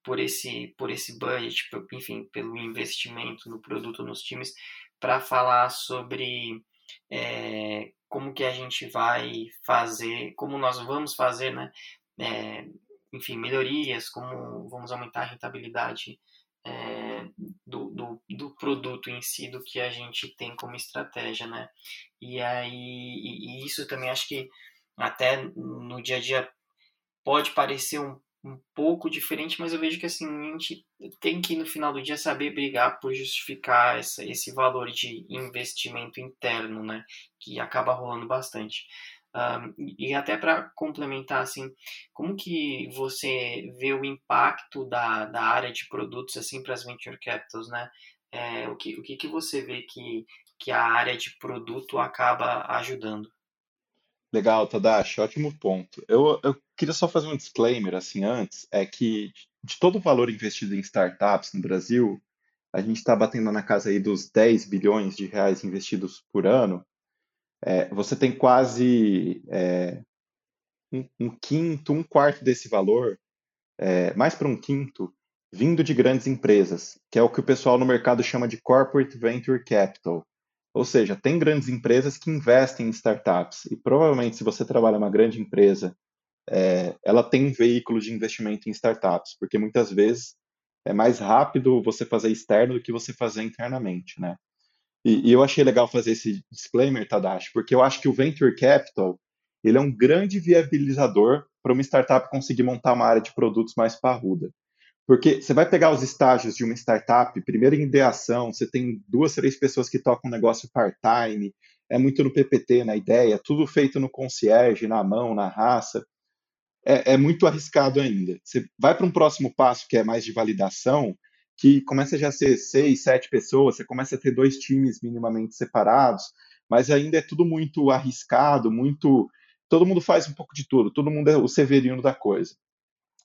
por esse, por esse budget, enfim, pelo investimento no produto, nos times, para falar sobre é, como que a gente vai fazer, como nós vamos fazer, né, é, enfim, melhorias, como vamos aumentar a rentabilidade é, do, do, do, produto em si, do que a gente tem como estratégia, né? E aí, e, e isso também acho que até no dia a dia pode parecer um um pouco diferente, mas eu vejo que assim, a gente tem que no final do dia saber brigar por justificar essa, esse valor de investimento interno, né, que acaba rolando bastante. Um, e até para complementar, assim, como que você vê o impacto da, da área de produtos assim para as venture capitals, né? É, o que, o que, que você vê que, que a área de produto acaba ajudando? Legal, Tadashi, ótimo ponto. Eu, eu queria só fazer um disclaimer assim antes, é que de todo o valor investido em startups no Brasil, a gente está batendo na casa aí dos 10 bilhões de reais investidos por ano. É, você tem quase é, um, um, quinto, um quarto desse valor, é, mais para um quinto, vindo de grandes empresas, que é o que o pessoal no mercado chama de corporate venture capital. Ou seja, tem grandes empresas que investem em startups. E provavelmente, se você trabalha uma grande empresa, é, ela tem um veículo de investimento em startups, porque muitas vezes é mais rápido você fazer externo do que você fazer internamente, né? E, e eu achei legal fazer esse disclaimer, Tadashi, porque eu acho que o venture capital ele é um grande viabilizador para uma startup conseguir montar uma área de produtos mais parruda. Porque você vai pegar os estágios de uma startup, primeiro em ideação, você tem duas, três pessoas que tocam um negócio part-time, é muito no PPT, na ideia, tudo feito no concierge, na mão, na raça. É, é muito arriscado ainda. Você vai para um próximo passo, que é mais de validação, que começa já a ser seis, sete pessoas, você começa a ter dois times minimamente separados, mas ainda é tudo muito arriscado, muito. Todo mundo faz um pouco de tudo, todo mundo é o severino da coisa.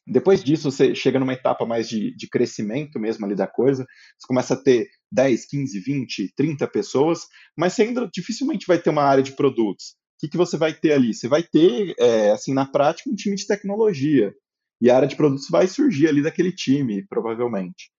Depois disso, você chega numa etapa mais de, de crescimento mesmo ali da coisa, você começa a ter 10, 15, 20, 30 pessoas, mas você ainda dificilmente vai ter uma área de produtos. Que, que você vai ter ali? Você vai ter, é, assim, na prática, um time de tecnologia. E a área de produtos vai surgir ali daquele time, provavelmente.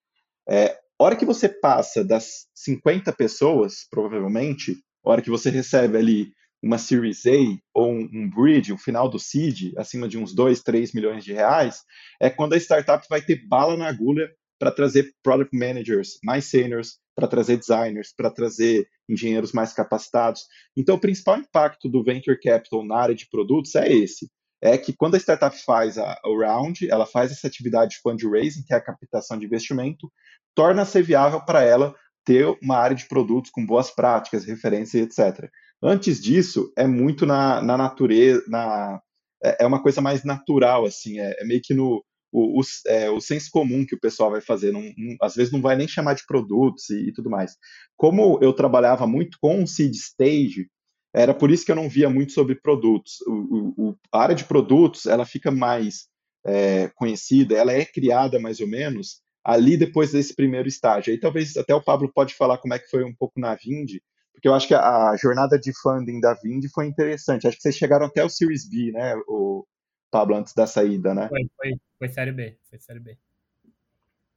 É, hora que você passa das 50 pessoas, provavelmente, hora que você recebe ali uma Series A ou um, um bridge, o final do seed, acima de uns 2, 3 milhões de reais, é quando a startup vai ter bala na agulha para trazer product managers mais seniors, para trazer designers, para trazer engenheiros mais capacitados. Então, o principal impacto do venture capital na área de produtos é esse. É que quando a startup faz a, o round, ela faz essa atividade de fundraising, que é a captação de investimento, torna-se viável para ela ter uma área de produtos com boas práticas, referências, etc. Antes disso, é muito na, na natureza, na, é, é, uma coisa mais natural, assim, é, é meio que no o, o, é, o, senso comum que o pessoal vai fazer, não, não, às vezes não vai nem chamar de produtos e, e, tudo mais. Como eu trabalhava muito com seed stage, era por isso que eu não via muito sobre produtos. O, a área de produtos, ela fica mais é, conhecida, ela é criada mais ou menos ali depois desse primeiro estágio. Aí talvez até o Pablo pode falar como é que foi um pouco na Vind, porque eu acho que a, jornada de funding da Vind foi interessante. Acho que vocês chegaram até o Series B, né, o Pablo, antes da saída, né? Foi, foi, foi Série B, foi Série B.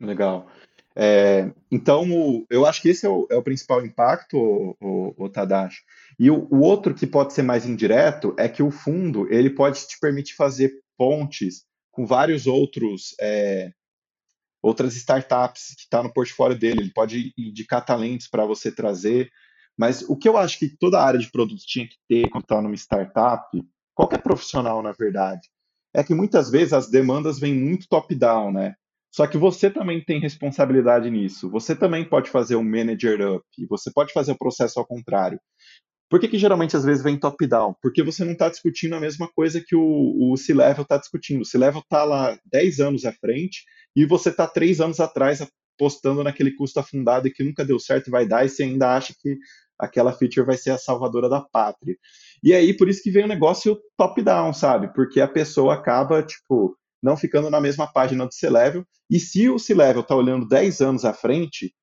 Legal. É, então, o, eu acho que esse é o, é o principal impacto, o, o, o Tadashi. E o, o, outro que pode ser mais indireto é que o fundo ele pode te permitir fazer pontes com vários outros é, outras startups que está no portfólio dele. Ele pode indicar talentos para você trazer. Mas o que eu acho que toda área de produto tinha que ter quando está numa startup, qualquer profissional, na verdade, é que muitas vezes as demandas vêm muito top-down, né? Só que você também tem responsabilidade nisso. Você também pode fazer um manager up, você pode fazer o processo ao contrário. Por que, que geralmente às vezes vem top-down? Porque você não está discutindo a mesma coisa que o, o C-Level está discutindo. O C-Level está lá 10 anos à frente e você está 3 anos atrás apostando naquele custo afundado e que nunca deu certo e vai dar, e você ainda acha que aquela feature vai ser a salvadora da pátria. E aí, por isso que vem o negócio top-down, sabe? Porque a pessoa acaba, tipo, não ficando na mesma página do C-Level. E se o C-Level está olhando 10 anos à frente,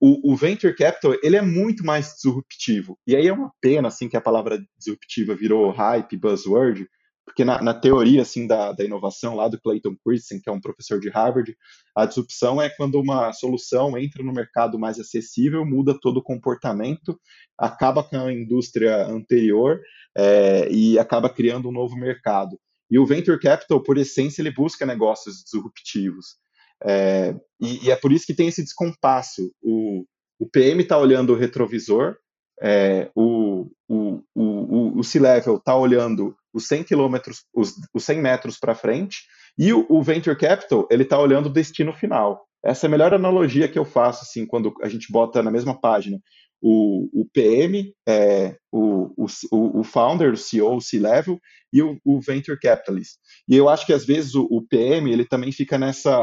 o, o, Venture Capital, ele é muito mais disruptivo. E aí é uma pena, assim, que a palavra disruptiva virou hype, buzzword, porque na, na, teoria assim da, da, inovação lá do Clayton Christensen, que é um professor de Harvard, a disrupção é quando uma solução entra no mercado mais acessível, muda todo o comportamento, acaba com a indústria anterior é, e acaba criando um novo mercado. E o venture capital, por essência, ele busca negócios disruptivos. É, e, e, é por isso que tem esse descompasso. O, o PM está olhando o retrovisor, é, o, o, o, o C-Level está olhando os 100 quilômetros, os, os 100 metros para frente, e o, o, Venture Capital, ele está olhando o destino final. Essa é a melhor analogia que eu faço, assim, quando a gente bota na mesma página o, o PM, é, o, o, o founder, o CEO, o C-Level, e o, o, Venture Capitalist. E eu acho que, às vezes, o, o PM, ele também fica nessa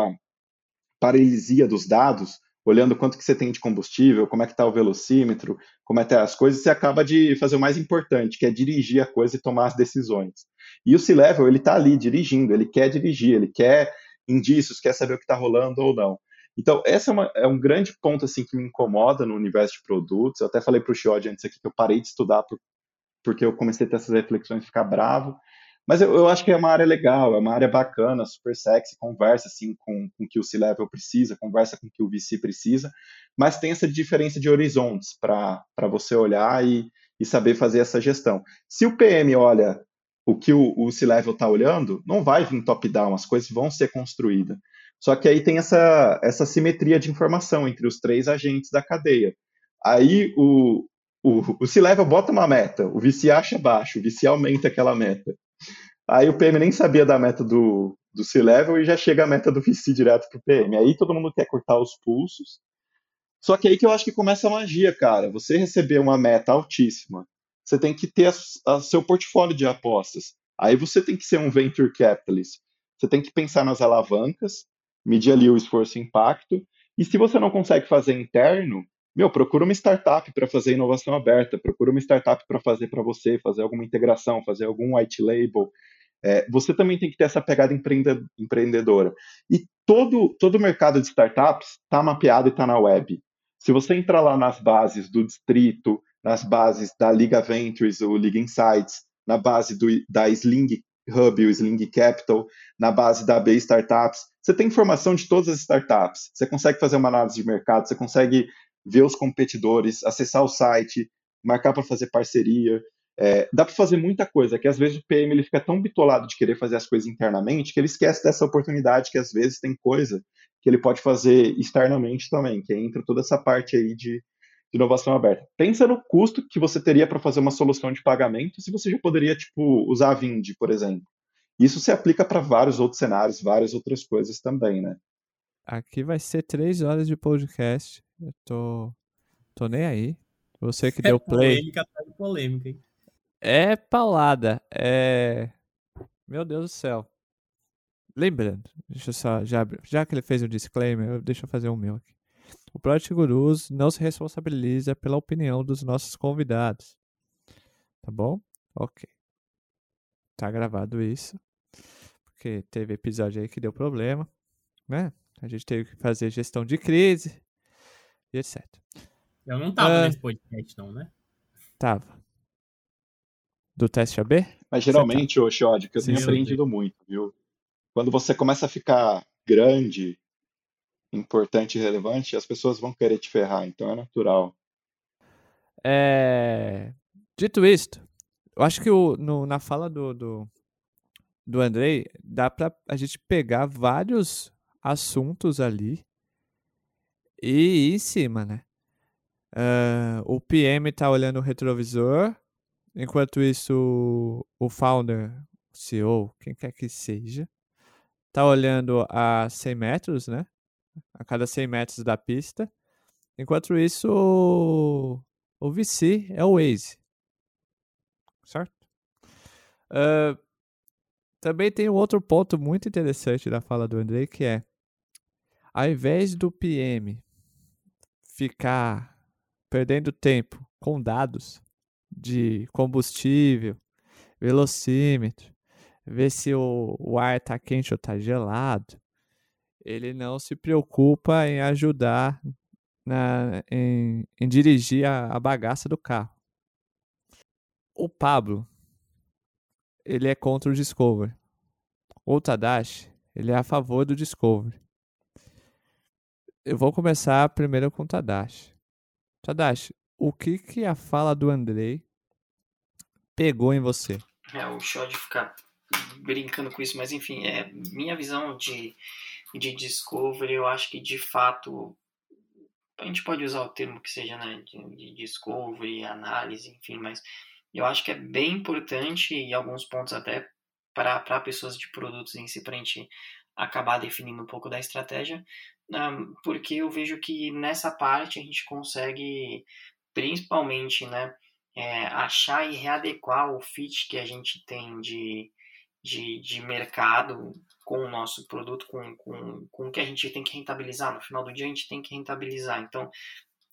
paralisia dos dados, olhando quanto que você tem de combustível, como é que está o velocímetro, como é que tá as coisas, você acaba de fazer o mais importante, que é dirigir a coisa e tomar as decisões. E o C-Level, ele está ali dirigindo, ele quer dirigir, ele quer indícios, quer saber o que está rolando ou não. Então, esse é, é, um grande ponto assim que me incomoda no universo de produtos. Eu até falei para o Chiod antes aqui que eu parei de estudar por, porque eu comecei a ter essas reflexões e ficar bravo. Mas eu, eu, acho que é uma área legal, é uma área bacana, super sexy, conversa assim com, com o que o C-Level precisa, conversa com o que o VC precisa, mas tem essa diferença de horizontes para você olhar e, e saber fazer essa gestão. Se o PM olha o que o, o C-Level está olhando, não vai vir top-down, as coisas vão ser construídas. Só que aí tem essa, essa simetria de informação entre os três agentes da cadeia. Aí o, o, o C-Level bota uma meta, o VC acha baixo, o VC aumenta aquela meta. Aí o PM nem sabia da meta do, do C-Level e já chega a meta do VC direto pro PM. Aí todo mundo quer cortar os pulsos. Só que aí que eu acho que começa a magia, cara. Você receber uma meta altíssima, você tem que ter a, a seu portfólio de apostas. Aí você tem que ser um venture capitalist. Você tem que pensar nas alavancas, medir ali o esforço e impacto. E se você não consegue fazer interno, meu, procura uma startup para fazer inovação aberta, procura uma startup para fazer para você, fazer alguma integração, fazer algum white label. É, você também tem que ter essa pegada empreende empreendedora. E todo, todo o mercado de startups está mapeado e está na web. Se você entrar lá nas bases do Distrito, nas bases da Liga Ventures, o Liga Insights, na base do, da Sling Hub, o Sling Capital, na base da B Startups, você tem informação de todas as startups. Você consegue fazer uma análise de mercado, você consegue ver os competidores, acessar o site, marcar para fazer parceria. É, dá para fazer muita coisa, que às vezes o PM ele fica tão bitolado de querer fazer as coisas internamente que ele esquece dessa oportunidade que às vezes tem coisa que ele pode fazer externamente também, que entra toda essa parte aí de, de inovação aberta. Pensa no custo que você teria para fazer uma solução de pagamento se você já poderia tipo usar a Vind, por exemplo. Isso se aplica para vários outros cenários, várias outras coisas também, né? Aqui vai ser três horas de podcast. Eu tô, tô nem aí. Você que é deu play. Polêmica polêmica, hein? É paulada. É. Meu Deus do céu. Lembrando, deixa eu só. Já, já que ele fez o disclaimer, deixa eu fazer o meu aqui. O Project Gurus não se responsabiliza pela opinião dos nossos convidados. Tá bom? Ok. Tá gravado isso. Porque teve episódio aí que deu problema, né? A gente teve que fazer gestão de crise e etc. Eu não tava uh, nesse podcast, não, né? Tava. Do teste AB? Mas geralmente, ô Xod, que eu tenho aprendido muito, viu? Quando você começa a ficar grande, importante e relevante, as pessoas vão querer te ferrar, então é natural. É... Dito isto, eu acho que o, no, na fala do, do, do Andrei, dá pra a gente pegar vários assuntos ali e em cima, né? Uh, o PM tá olhando o retrovisor, enquanto isso o founder, CEO, quem quer que seja, tá olhando a 100 metros, né? A cada 100 metros da pista. Enquanto isso, o, o VC é o Waze. Certo? Uh, também tem um outro ponto muito interessante da fala do Andrei, que é ao invés do PM ficar perdendo tempo com dados de combustível, velocímetro, ver se o, o ar está quente ou está gelado, ele não se preocupa em ajudar na, em, em dirigir a, a bagaça do carro. O Pablo, ele é contra o Discovery. O Tadashi, ele é a favor do Discovery. Eu vou começar primeiro com o Tadashi. Tadashi, o que que a fala do Andrei pegou em você? É, o show de ficar brincando com isso, mas enfim, é minha visão de, de Discovery, eu acho que de fato a gente pode usar o termo que seja né, de, de Discovery, análise, enfim, mas eu acho que é bem importante e alguns pontos até para pessoas de produtos em si, para a gente acabar definindo um pouco da estratégia, porque eu vejo que nessa parte a gente consegue principalmente né, é, achar e readequar o fit que a gente tem de, de, de mercado com o nosso produto, com, com, com o que a gente tem que rentabilizar. No final do dia a gente tem que rentabilizar. Então,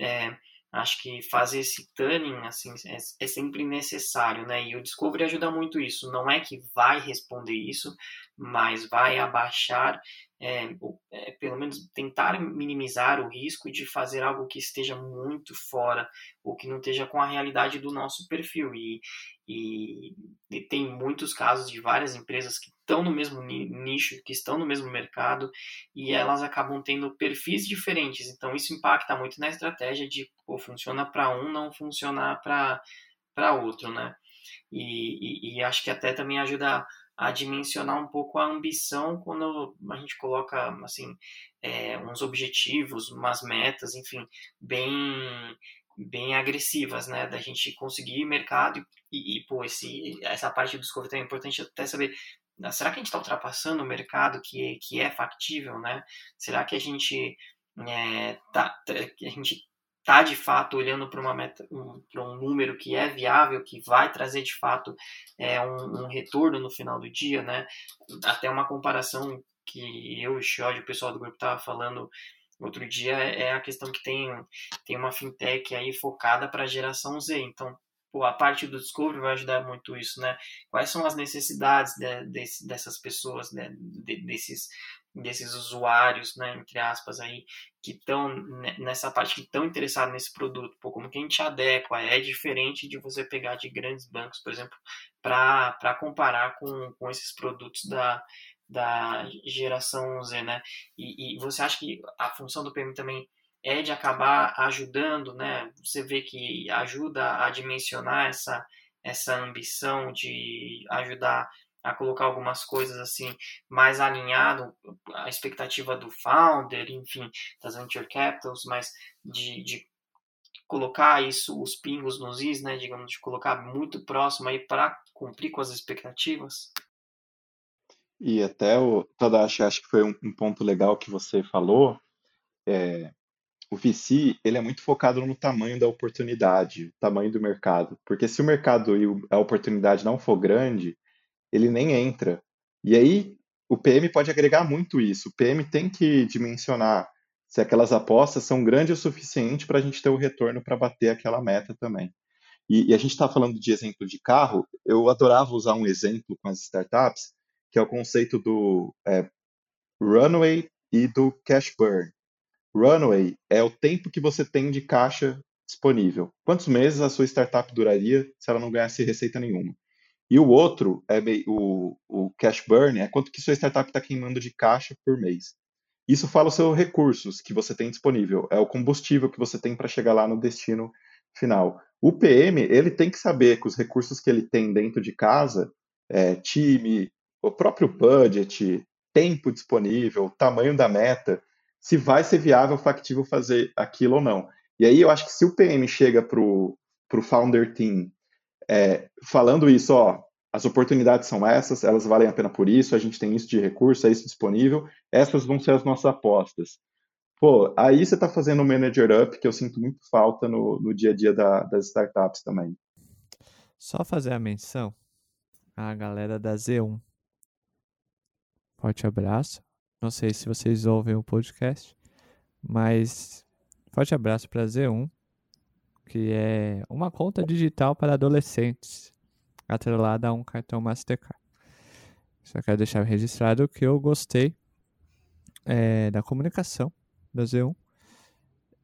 é, acho que fazer esse tuning assim é, é, sempre necessário, né? E o Discovery ajuda muito isso. Não é que vai responder isso, mas vai abaixar é, é, pelo menos tentar minimizar o risco de fazer algo que esteja muito fora ou que não esteja com a realidade do nosso perfil. E, e, e tem muitos casos de várias empresas que estão no mesmo nicho, que estão no mesmo mercado e elas acabam tendo perfis diferentes. Então isso impacta muito na estratégia de pô, funciona para um, não funcionar para outro, né? E, e, e acho que até também ajuda a dimensionar um pouco a ambição quando a gente coloca assim é, uns objetivos, umas metas, enfim, bem bem agressivas, né? Da gente conseguir mercado e, e pô, esse, essa parte do discovery é importante até saber será que a gente está ultrapassando o mercado que, que é factível, né? Será que a gente é, tá, a gente tá de fato olhando para uma meta, um, para um número que é viável, que vai trazer de fato é, um, um retorno no final do dia, né? Até uma comparação que eu e o Xod, o pessoal do grupo estava falando outro dia é a questão que tem, tem uma fintech aí focada para a geração Z. Então, pô, a parte do Discovery vai ajudar muito isso, né? Quais são as necessidades de, de, dessas pessoas, né? de, desses, desses usuários, né, entre aspas, aí, que estão nessa parte, que estão interessados nesse produto. Pô, como que a gente adequa? É diferente de você pegar de grandes bancos, por exemplo, para comparar com, com esses produtos da, da geração Z, né? E, e, você acha que a função do PM também é de acabar ajudando, né? Você vê que ajuda a dimensionar essa, essa ambição de ajudar a colocar algumas coisas assim mais alinhado à expectativa do founder, enfim, das venture capitals, mas de, de colocar isso, os pingos nos is, né, digamos, de colocar muito próximo aí para cumprir com as expectativas? E até o Tadashi, acho que foi um, um ponto legal que você falou. É, o VC ele é muito focado no tamanho da oportunidade, tamanho do mercado. Porque se o mercado e a oportunidade não for grande, ele nem entra. E aí o PM pode agregar muito isso. O PM tem que dimensionar se aquelas apostas são grandes o suficiente para a gente ter o retorno para bater aquela meta também. E, e a gente está falando de exemplo de carro, eu adorava usar um exemplo com as startups, que é o conceito do é, runway e do cash burn. Runway é o tempo que você tem de caixa disponível. Quantos meses a sua startup duraria se ela não ganhasse receita nenhuma? E o outro, é o, o cash burn, é quanto que sua startup está queimando de caixa por mês. Isso fala os seus recursos que você tem disponível, é o combustível que você tem para chegar lá no destino final. O PM, ele tem que saber que os recursos que ele tem dentro de casa, é, time, o próprio budget, tempo disponível, tamanho da meta, se vai ser viável, factível fazer aquilo ou não. E aí eu acho que se o PM chega para o founder team é, falando isso, ó, as oportunidades são essas, elas valem a pena por isso, a gente tem isso de recurso, é isso disponível, essas vão ser as nossas apostas. Pô, aí você está fazendo um manager up que eu sinto muito falta no, no dia a dia da, das startups também. Só fazer a menção à galera da Z1. Forte abraço. Não sei se vocês ouvem o podcast, mas forte abraço para Z1, que é uma conta digital para adolescentes, atrelada a um cartão Mastercard. Só quero deixar registrado que eu gostei é, da comunicação da Z1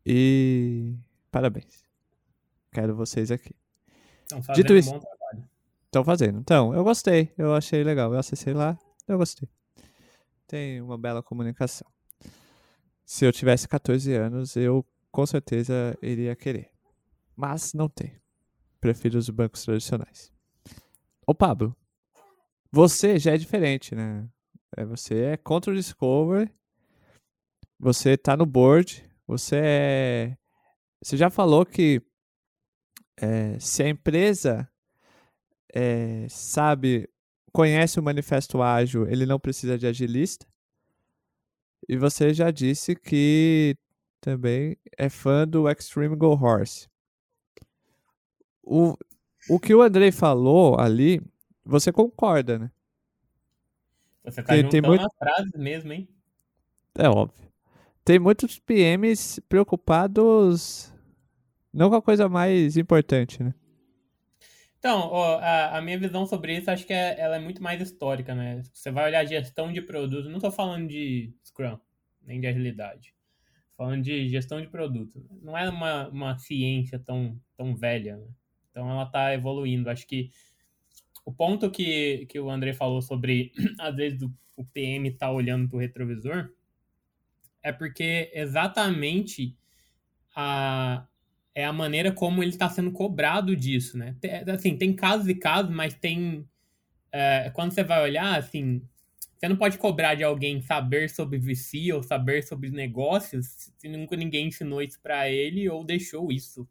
e parabéns. Quero vocês aqui. Estão fazendo Dito isso, um bom trabalho. Estão fazendo. Então, eu gostei, eu achei legal. Eu acessei lá, eu gostei tem uma bela comunicação. Se eu tivesse 14 anos, eu com certeza iria querer. Mas não tem. Prefiro os bancos tradicionais. Ô Pablo, você já é diferente, né? É, você é contra o Discover, você tá no board, você é. Você já falou que é, se a empresa é, sabe conhece o manifesto ágil, ele não precisa de agilista. E você já disse que também é fã do Extreme Go Horse. O, o que o Andrei falou ali, você concorda, né? Você tá tem, tem muito... as frases mesmo, hein? É óbvio. Tem muitos PMs preocupados não com a coisa mais importante, né? Então, ó, a, a, minha visão sobre isso, acho que é, ela é muito mais histórica, né? Você vai olhar a gestão de produto, não estou falando de Scrum, nem de agilidade. Falando de gestão de produto. Não é uma, uma ciência tão, tão velha, né? Então ela está evoluindo. Acho que o ponto que, que o André falou sobre, às vezes, o, o PM tá olhando para o retrovisor, é porque exatamente a, é a maneira como ele está sendo cobrado disso, né? Assim, tem casos e casos, mas tem. É, quando você vai olhar, assim, você não pode cobrar de alguém saber sobre VC ou saber sobre negócios se nunca ninguém ensinou isso para ele ou deixou isso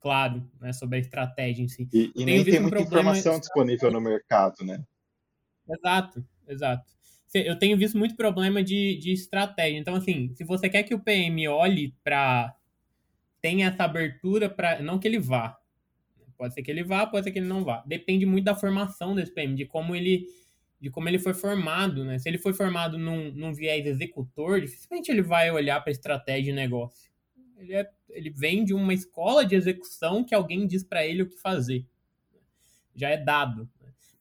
claro né, sobre a estratégia em si. E, e nem tem muita um informação disponível no mercado, né? Exato, exato. Eu tenho visto muito problema de, de estratégia. Então, assim, se você quer que o PM olhe para. Tenha essa abertura para. Não que ele vá. Pode ser que ele vá, pode ser que ele não vá. Depende muito da formação desse PM, de como ele de como ele foi formado, né? Se ele foi formado num, num viés executor, dificilmente ele vai olhar para estratégia de negócio. Ele, é, ele vem de uma escola de execução que alguém diz para ele o que fazer. Já é dado.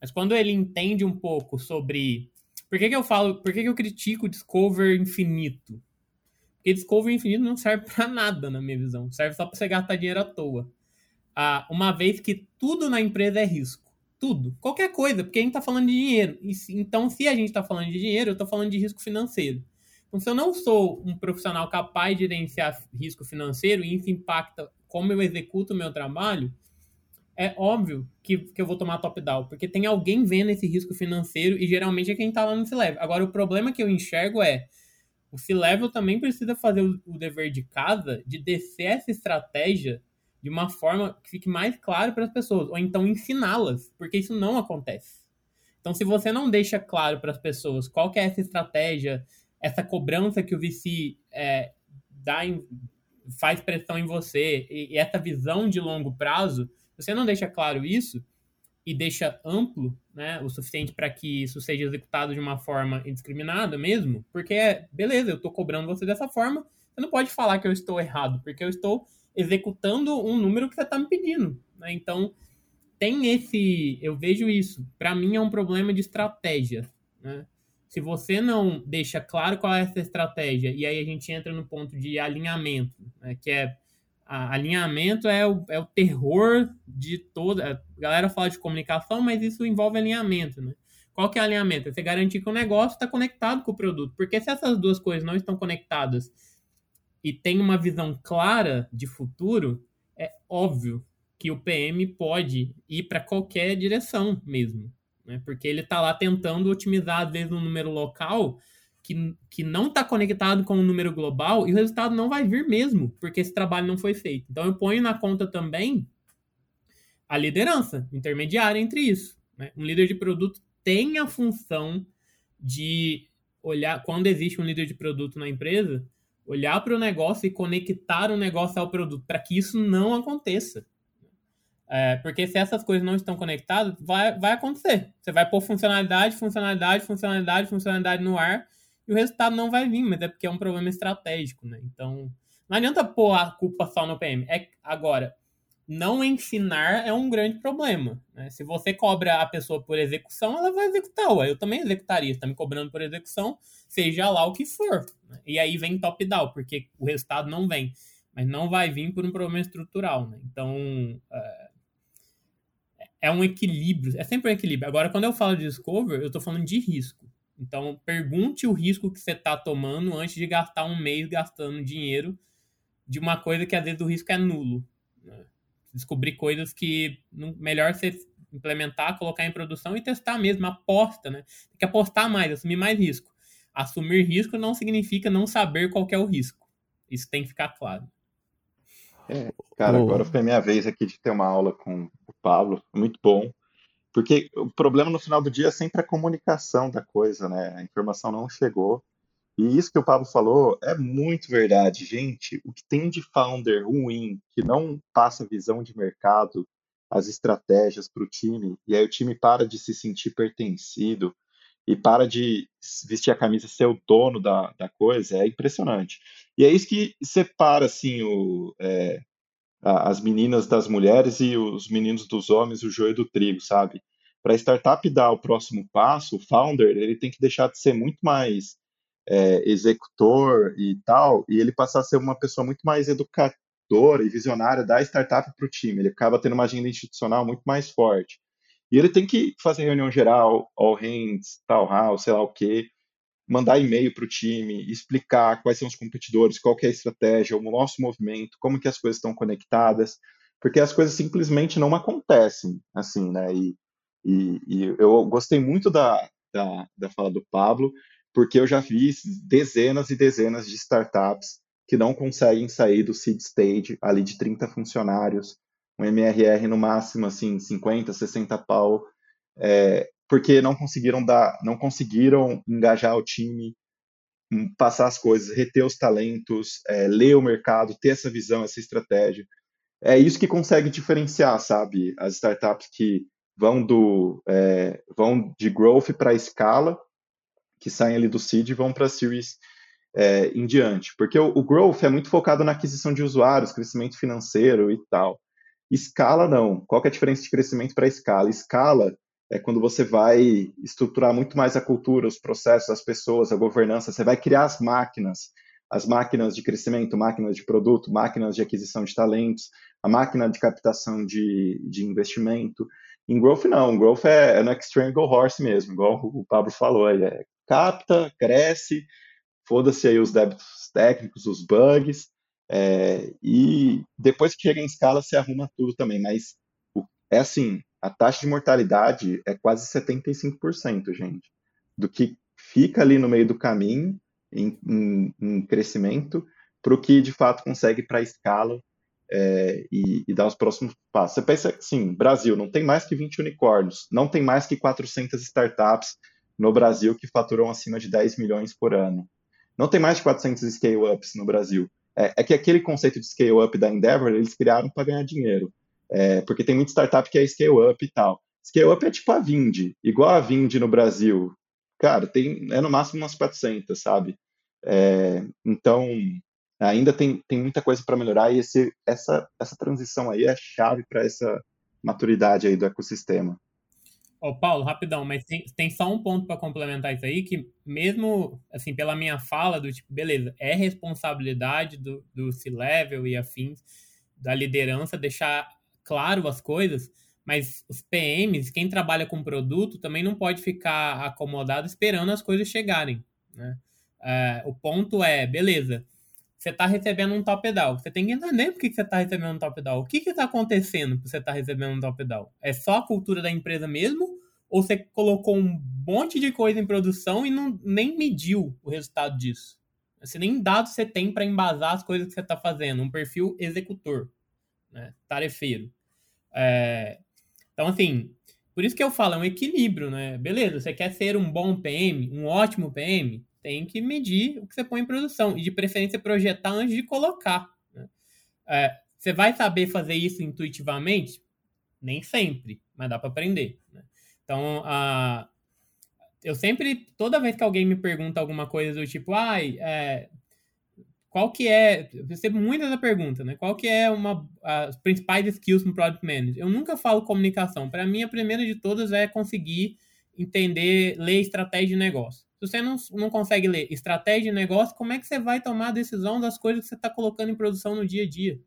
Mas quando ele entende um pouco sobre. Por que, que eu falo. Por que, que eu critico o Discover infinito? Porque Discover infinito não serve para nada, na minha visão. Serve só para você gastar dinheiro à toa. Ah, uma vez que tudo na empresa é risco tudo, qualquer coisa, porque a gente está falando de dinheiro. então, se a gente está falando de dinheiro, eu estou falando de risco financeiro. Então, se eu não sou um profissional capaz de gerenciar risco financeiro e isso impacta como eu executo o meu trabalho, é óbvio que, que eu vou tomar top-down, porque tem alguém vendo esse risco financeiro e geralmente é quem está lá no C-Level. Agora, o problema que eu enxergo é o C-Level também precisa fazer o, dever de casa de descer essa estratégia de uma forma que fique mais claro para as pessoas, ou então ensiná-las, porque isso não acontece. Então, se você não deixa claro para as pessoas qual é essa estratégia, essa cobrança que o VC é, dá em, faz pressão em você, e, e essa visão de longo prazo, você não deixa claro isso e deixa amplo, né, o suficiente para que isso seja executado de uma forma indiscriminada mesmo, porque é, beleza, eu estou cobrando você dessa forma, você não pode falar que eu estou errado, porque eu estou executando um número que você está me pedindo. Né? Então, tem esse. Eu vejo isso. Para mim, é um problema de estratégia. Né? Se você não deixa claro qual é essa estratégia, e aí a gente entra no ponto de alinhamento, né? que é. A, alinhamento é o, é o terror de toda. A galera fala de comunicação, mas isso envolve alinhamento. Né? Qual que é o alinhamento? É você garantir que o negócio está conectado com o produto. Porque se essas duas coisas não estão conectadas e tem uma visão clara de futuro, é óbvio que o PM pode ir para qualquer direção mesmo. Né? Porque ele está lá tentando otimizar, às vezes, um número local que, que não está conectado com o número global e o resultado não vai vir mesmo, porque esse trabalho não foi feito. Então, eu ponho na conta também a liderança intermediária entre isso. Né? Um líder de produto tem a função de olhar, quando existe um líder de produto na empresa, olhar para o negócio e conectar o negócio ao produto, para que isso não aconteça. É, porque se essas coisas não estão conectadas, vai, vai acontecer. Você vai pôr funcionalidade, funcionalidade, funcionalidade, funcionalidade no ar, e o resultado não vai vir, mas é porque é um problema estratégico, né? Então, não adianta pôr a culpa só no PM. É, agora, não ensinar é um grande problema. Né? Se você cobra a pessoa por execução, ela vai executar. Ué, eu também executaria. Está me cobrando por execução, seja lá o que for. Né? E aí vem top-down, porque o resultado não vem. Mas não vai vir por um problema estrutural. Né? Então, é, é um equilíbrio. É sempre um equilíbrio. Agora, quando eu falo de discover, eu estou falando de risco. Então, pergunte o risco que você está tomando antes de gastar um mês gastando dinheiro de uma coisa que às vezes o risco é nulo. Né? descobrir coisas que não, melhor você implementar, colocar em produção e testar mesmo, aposta, né? Tem que apostar mais, assumir mais risco. Assumir risco não significa não saber qual é o risco. Isso tem que ficar claro. É, cara, agora foi minha vez aqui de ter uma aula com o Pablo, muito bom. Porque o problema no final do dia é sempre a comunicação da coisa, né? A informação não chegou. E isso que o Pablo falou é muito verdade, gente. O que tem de founder ruim, que não passa visão de mercado, as estratégias para o time, e aí o time para de se sentir pertencido e para de vestir a camisa ser o dono da, da coisa, é impressionante. E é isso que separa assim o, é, as meninas das mulheres e os meninos dos homens, o joio do trigo, sabe? Para a startup dar o próximo passo, o founder ele tem que deixar de ser muito mais é, executor e tal, e ele passar a ser uma pessoa muito mais educadora e visionária da startup para o time. Ele acaba tendo uma agenda institucional muito mais forte. E ele tem que fazer reunião geral, all hands, tal sei lá o quê, mandar e-mail para o time, explicar quais são os competidores, qual é a estratégia, o nosso movimento, como que as coisas estão conectadas, porque as coisas simplesmente não acontecem assim, né? E, e, e eu gostei muito da, da, da fala do Pablo, porque eu já vi dezenas e dezenas de startups que não conseguem sair do seed stage ali de 30 funcionários um MRR no máximo, assim, 50, 60 pau, é, porque não conseguiram dar, não conseguiram engajar o time, hum, passar as coisas, reter os talentos, é, ler o mercado, ter essa visão, essa estratégia. É isso que consegue diferenciar, sabe? As startups que vão do é, vão de growth para escala, que saem ali do seed e vão para series é, em diante. Porque o, o, growth é muito focado na aquisição de usuários, crescimento financeiro e tal. Escala, não. Qual é a diferença de crescimento para escala? Escala é quando você vai estruturar muito mais a cultura, os processos, as pessoas, a governança, você vai criar as máquinas, as máquinas de crescimento, máquinas de produto, máquinas de aquisição de talentos, a máquina de captação de, de investimento. Em growth, não. Growth é, é no go horse mesmo, igual o Pablo falou. É capta, cresce, foda-se aí os débitos técnicos, os bugs, é, e depois que chega em escala, você arruma tudo também. Mas é assim, a taxa de mortalidade é quase 75%, gente, do que fica ali no meio do caminho, em, em, em crescimento, para o que de fato consegue para a escala é, e, e, dar os próximos passos. Você pensa que, sim, Brasil não tem mais que 20 unicórnios, não tem mais que 400 startups no Brasil que faturam acima de 10 milhões por ano. Não tem mais de 400 scale-ups no Brasil. É, é, que aquele conceito de scale-up da Endeavor, eles criaram para ganhar dinheiro. É, porque tem muita startup que é scale-up e tal. Scale-up é tipo a Vind, igual a Vind no Brasil. Cara, tem, é no máximo umas 400, sabe? É, então, ainda tem, tem muita coisa para melhorar e esse, essa, essa transição aí é chave para essa maturidade aí do ecossistema. Ô, Paulo, rapidão, mas tem, tem só um ponto para complementar isso aí, que mesmo, assim, pela minha fala, do tipo, beleza, é responsabilidade do, do C-Level e afins, da liderança, deixar claro as coisas, mas os PMs, quem trabalha com produto, também não pode ficar acomodado esperando as coisas chegarem, né? É, o ponto é, beleza, você está recebendo um top-down. Você tem que entender por que você está recebendo um top-down. O que está acontecendo para você estar tá recebendo um top-down? É só a cultura da empresa mesmo? Ou você colocou um monte de coisa em produção e não, nem mediu o resultado disso? Assim, nem dados você tem para embasar as coisas que você está fazendo. Um perfil executor, né? tarefeiro. É... Então, assim, por isso que eu falo, é um equilíbrio, né? Beleza, você quer ser um bom PM, um ótimo PM, tem que medir o que você põe em produção e de preferência projetar antes de colocar. Né? É, você vai saber fazer isso intuitivamente? Nem sempre, mas dá para aprender. Né? Então, a, eu sempre, toda vez que alguém me pergunta alguma coisa do tipo, ai, é, qual que é, eu recebo muita essa pergunta, né? Qual que é uma as principais skills no product manager? Eu nunca falo comunicação. Para mim, a primeira de todas é conseguir entender, ler estratégia de negócio. Se você não, não consegue ler estratégia de negócio, como é que você vai tomar a decisão das coisas que você está colocando em produção no dia a dia?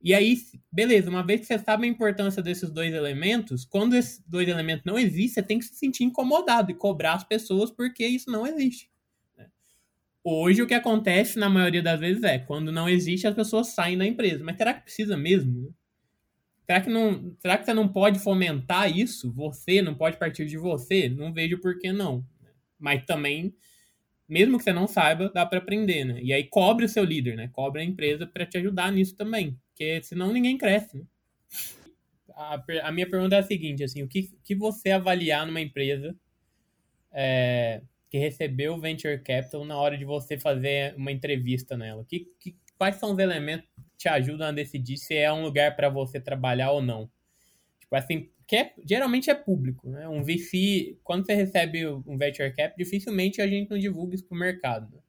E aí, beleza, uma vez que você sabe a importância desses dois elementos, quando esses dois elementos não existem, você tem que se sentir incomodado e cobrar as pessoas porque isso não existe. Hoje, o que acontece, na maioria das vezes, é quando não existe, as pessoas saem da empresa. Mas será que precisa mesmo? Será que, não, será que você não pode fomentar isso? Você não pode partir de você? Não vejo por que não. Mas também, mesmo que você não saiba, dá para aprender, né? E aí cobre o seu líder, né? Cobre a empresa para te ajudar nisso também. Porque senão ninguém cresce, né? a, a, minha pergunta é a seguinte, assim, o que, que você avaliar numa empresa é, que recebeu venture capital na hora de você fazer uma entrevista nela? Que, que, quais são os elementos que te ajudam a decidir se é um lugar para você trabalhar ou não? Tipo assim, que é, geralmente é público, né? Um VC, quando você recebe um venture cap, dificilmente a gente não divulga isso pro mercado.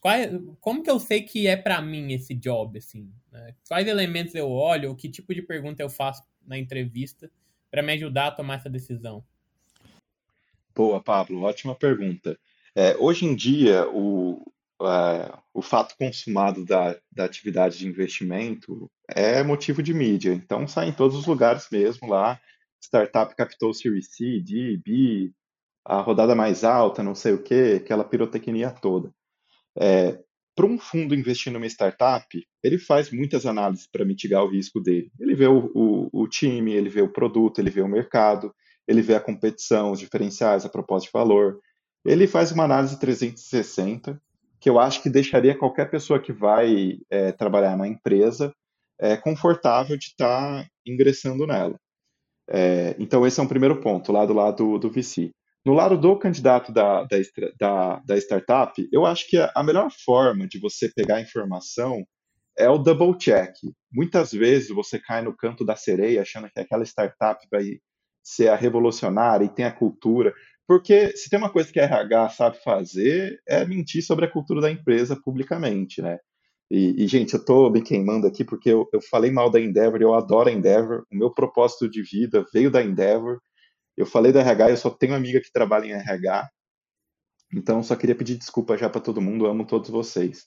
Quais, como que eu sei que é para mim esse job, assim? Né? Quais elementos eu olho, que tipo de pergunta eu faço na entrevista para me ajudar a tomar essa decisão? Boa, Pablo, ótima pergunta. É, hoje em dia, o, é, o fato consumado da, da atividade de investimento é motivo de mídia. Então sai em todos os lugares mesmo lá. Startup captou Series C, D, B, a rodada mais alta, não sei o que, aquela pirotecnia toda. É, para um fundo investir numa startup, ele faz muitas análises para mitigar o risco dele. Ele vê o, o, o, time, ele vê o produto, ele vê o mercado, ele vê a competição, os diferenciais, a proposta de valor. Ele faz uma análise 360 que eu acho que deixaria qualquer pessoa que vai é, trabalhar na empresa é, confortável de estar tá ingressando nela. É, então, esse é um primeiro ponto, lá do lado do VC. No lado do candidato da, da, da, da startup, eu acho que a melhor forma de você pegar informação é o double check. Muitas vezes você cai no canto da sereia achando que aquela startup vai ser a revolucionária e tem a cultura. Porque se tem uma coisa que a RH sabe fazer, é mentir sobre a cultura da empresa publicamente, né? E, e gente, eu estou me queimando aqui porque eu, eu falei mal da Endeavor, eu adoro a Endeavor, o meu propósito de vida veio da Endeavor. Eu falei da RH, eu só tenho amiga que trabalha em RH, então só queria pedir desculpa já para todo mundo, amo todos vocês.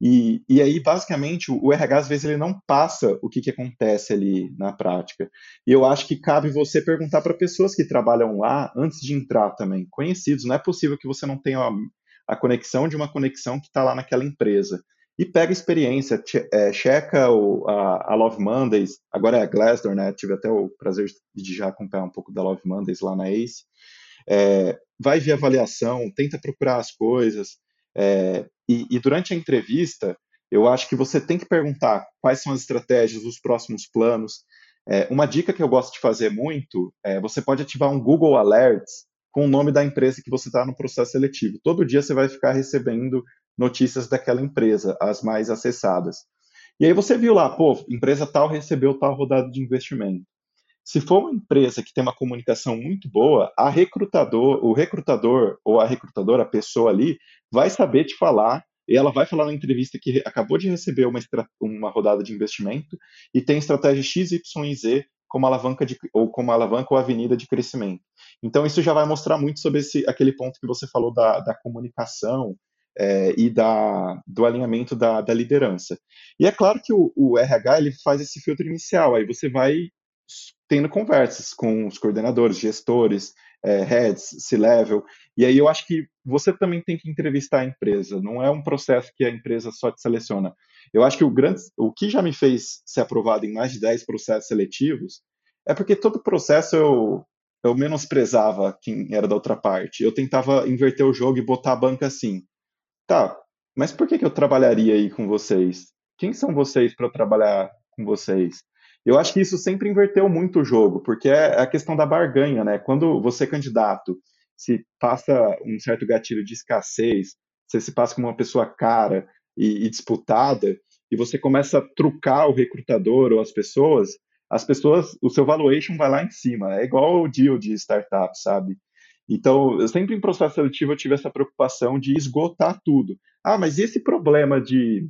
E, e aí, basicamente, o, RH, às vezes, ele não passa o que, que acontece ali na prática. E eu acho que cabe você perguntar para pessoas que trabalham lá antes de entrar também, conhecidos. Não é possível que você não tenha a, a conexão de uma conexão que está lá naquela empresa. E pega experiência, che, é, checa o, a, a, Love Mondays, agora é a Glassdoor, né? Tive até o prazer de já acompanhar um pouco da Love Mondays lá na ACE. É, vai ver avaliação, tenta procurar as coisas, é, e, e, durante a entrevista, eu acho que você tem que perguntar quais são as estratégias, os próximos planos. É, uma dica que eu gosto de fazer muito é você pode ativar um Google Alerts com o nome da empresa que você está no processo seletivo. Todo dia você vai ficar recebendo notícias daquela empresa, as mais acessadas. E aí você viu lá, pô, empresa tal recebeu tal rodada de investimento. Se for uma empresa que tem uma comunicação muito boa, a recrutador, o recrutador ou a recrutadora, a pessoa ali, vai saber te falar e ela vai falar na entrevista que acabou de receber uma, uma rodada de investimento e tem estratégia X, Y e Z como alavanca de, ou como alavanca ou avenida de crescimento. Então isso já vai mostrar muito sobre esse, aquele ponto que você falou da, da comunicação é, e da, do alinhamento da, da, liderança. E é claro que o, o RH ele faz esse filtro inicial, aí você vai tendo conversas com os coordenadores, gestores, é, heads, C-level, e aí eu acho que você também tem que entrevistar a empresa, não é um processo que a empresa só te seleciona. Eu acho que o, grande, o que já me fez ser aprovado em mais de 10 processos seletivos é porque todo processo eu, eu menosprezava quem era da outra parte. Eu tentava inverter o jogo e botar a banca assim. Tá, mas por que, que eu trabalharia aí com vocês? Quem são vocês para trabalhar com vocês? Eu acho que isso sempre inverteu muito o jogo, porque é a questão da barganha, né? Quando você é candidato, se passa um certo gatilho de escassez, você se passa como uma pessoa cara e, e disputada, e você começa a trucar o recrutador ou as pessoas, as pessoas, o seu valuation vai lá em cima. É igual o deal de startup, sabe? Então, eu sempre em processo seletivo eu tive essa preocupação de esgotar tudo. Ah, mas e esse problema de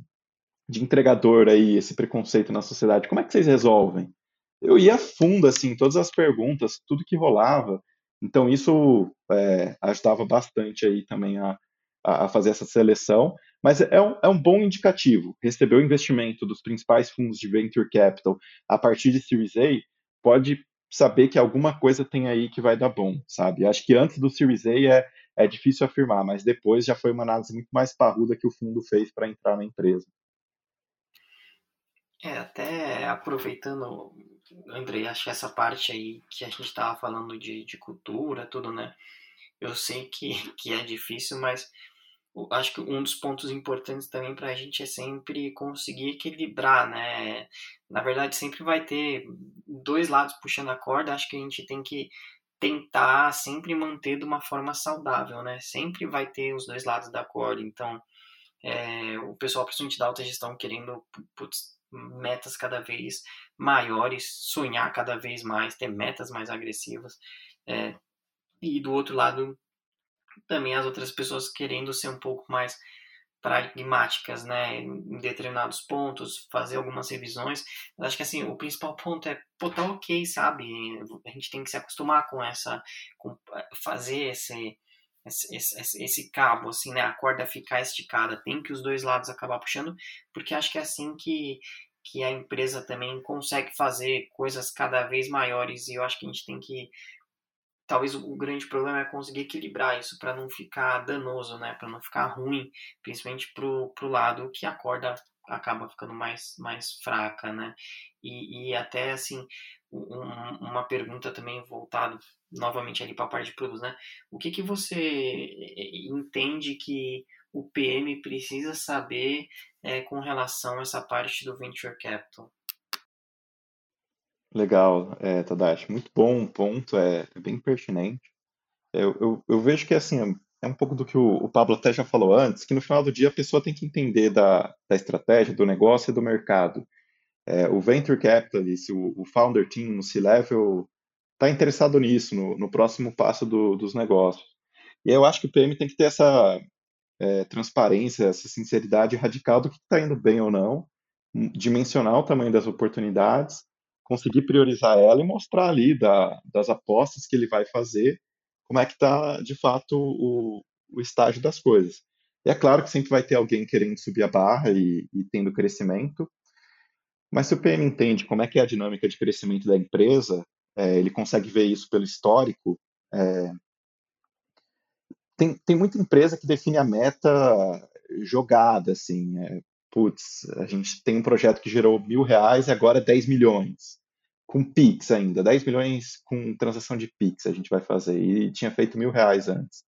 de entregador aí, esse preconceito na sociedade, como é que vocês resolvem? Eu ia fundo, assim, todas as perguntas, tudo que rolava. Então, isso é, ajudava bastante aí também a, a fazer essa seleção. Mas é um, é um bom indicativo. Receber o investimento dos principais fundos de venture capital a partir de Series A pode saber que alguma coisa tem aí que vai dar bom, sabe? Acho que antes do Series A é, é difícil afirmar, mas depois já foi uma análise muito mais parruda que o fundo fez para entrar na empresa. É, até aproveitando, Andrei, acho que essa parte aí que a gente estava falando de, de cultura, tudo, né? Eu sei que, que é difícil, mas acho que um dos pontos importantes também para a gente é sempre conseguir equilibrar, né? Na verdade, sempre vai ter dois lados puxando a corda, acho que a gente tem que tentar sempre manter de uma forma saudável, né? Sempre vai ter os dois lados da corda, então é, o pessoal, principalmente da alta gestão, querendo putz, metas cada vez maiores, sonhar cada vez mais, ter metas mais agressivas. É, e do outro lado, também as outras pessoas querendo ser um pouco mais pragmáticas, né, em determinados pontos, fazer algumas revisões. Eu acho que assim, o principal ponto é, pô, tá ok, sabe? A gente tem que se acostumar com essa, com fazer esse, esse, esse, esse, cabo, assim, né? A corda ficar esticada. Tem que os dois lados acabar puxando, porque acho que é assim que, que a empresa também consegue fazer coisas cada vez maiores. E eu acho que a gente tem que. Talvez o, grande problema é conseguir equilibrar isso para não ficar danoso, né? Para não ficar ruim, principalmente pro, pro lado que a corda acaba ficando mais, mais fraca, né? E, e até assim, um, uma pergunta também voltada novamente ali para a parte de produtos, né? O que, que você entende que o PM precisa saber é, com relação a essa parte do venture capital? Legal, é, Tadashi. Muito bom ponto, é, é bem pertinente. Eu, eu, eu vejo que assim, é um pouco do que o, o Pablo até já falou antes, que no final do dia a pessoa tem que entender da, da estratégia, do negócio e do mercado. É, o Venture Capitalist, o, o Founder Team, o C-Level, está interessado nisso, no, no próximo passo do, dos negócios. E eu acho que o PM tem que ter essa é, transparência, essa sinceridade radical do que está indo bem ou não, dimensionar o tamanho das oportunidades, conseguir priorizar ela e mostrar ali da, das apostas que ele vai fazer, como é que está, de fato, o, o estágio das coisas. E é claro que sempre vai ter alguém querendo subir a barra e, e tendo crescimento, mas se o PM entende como é que é a dinâmica de crescimento da empresa, é, ele consegue ver isso pelo histórico. É, tem, tem muita empresa que define a meta jogada, assim. É, putz, a gente tem um projeto que gerou mil reais e agora 10 milhões. Com Pix ainda, 10 milhões com transação de Pix a gente vai fazer. E tinha feito mil reais antes.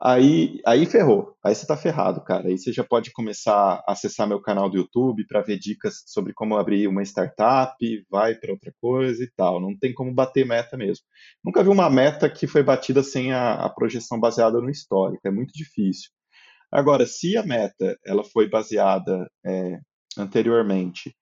Aí, aí ferrou. Aí você tá ferrado, cara. Aí você já pode começar a acessar meu canal do YouTube para ver dicas sobre como abrir uma startup, vai para outra coisa e tal. Não tem como bater meta mesmo. Nunca vi uma meta que foi batida sem a, a projeção baseada no histórico. É muito difícil. Agora, se a meta ela foi baseada é, anteriormente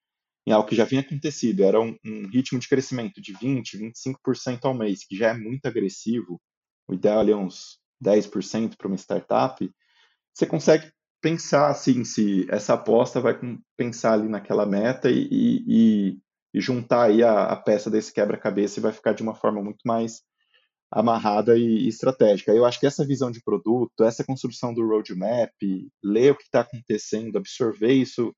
em algo que já vinha acontecido, era um, um ritmo de crescimento de 20, 25% ao mês, que já é muito agressivo. O ideal ali é uns 10% para uma startup, você consegue pensar assim se essa aposta vai pensar ali naquela meta e, e, e juntar aí a, a, peça desse quebra-cabeça e vai ficar de uma forma muito mais amarrada e, e estratégica. Eu acho que essa visão de produto, essa construção do roadmap, ler o que está acontecendo, absorver isso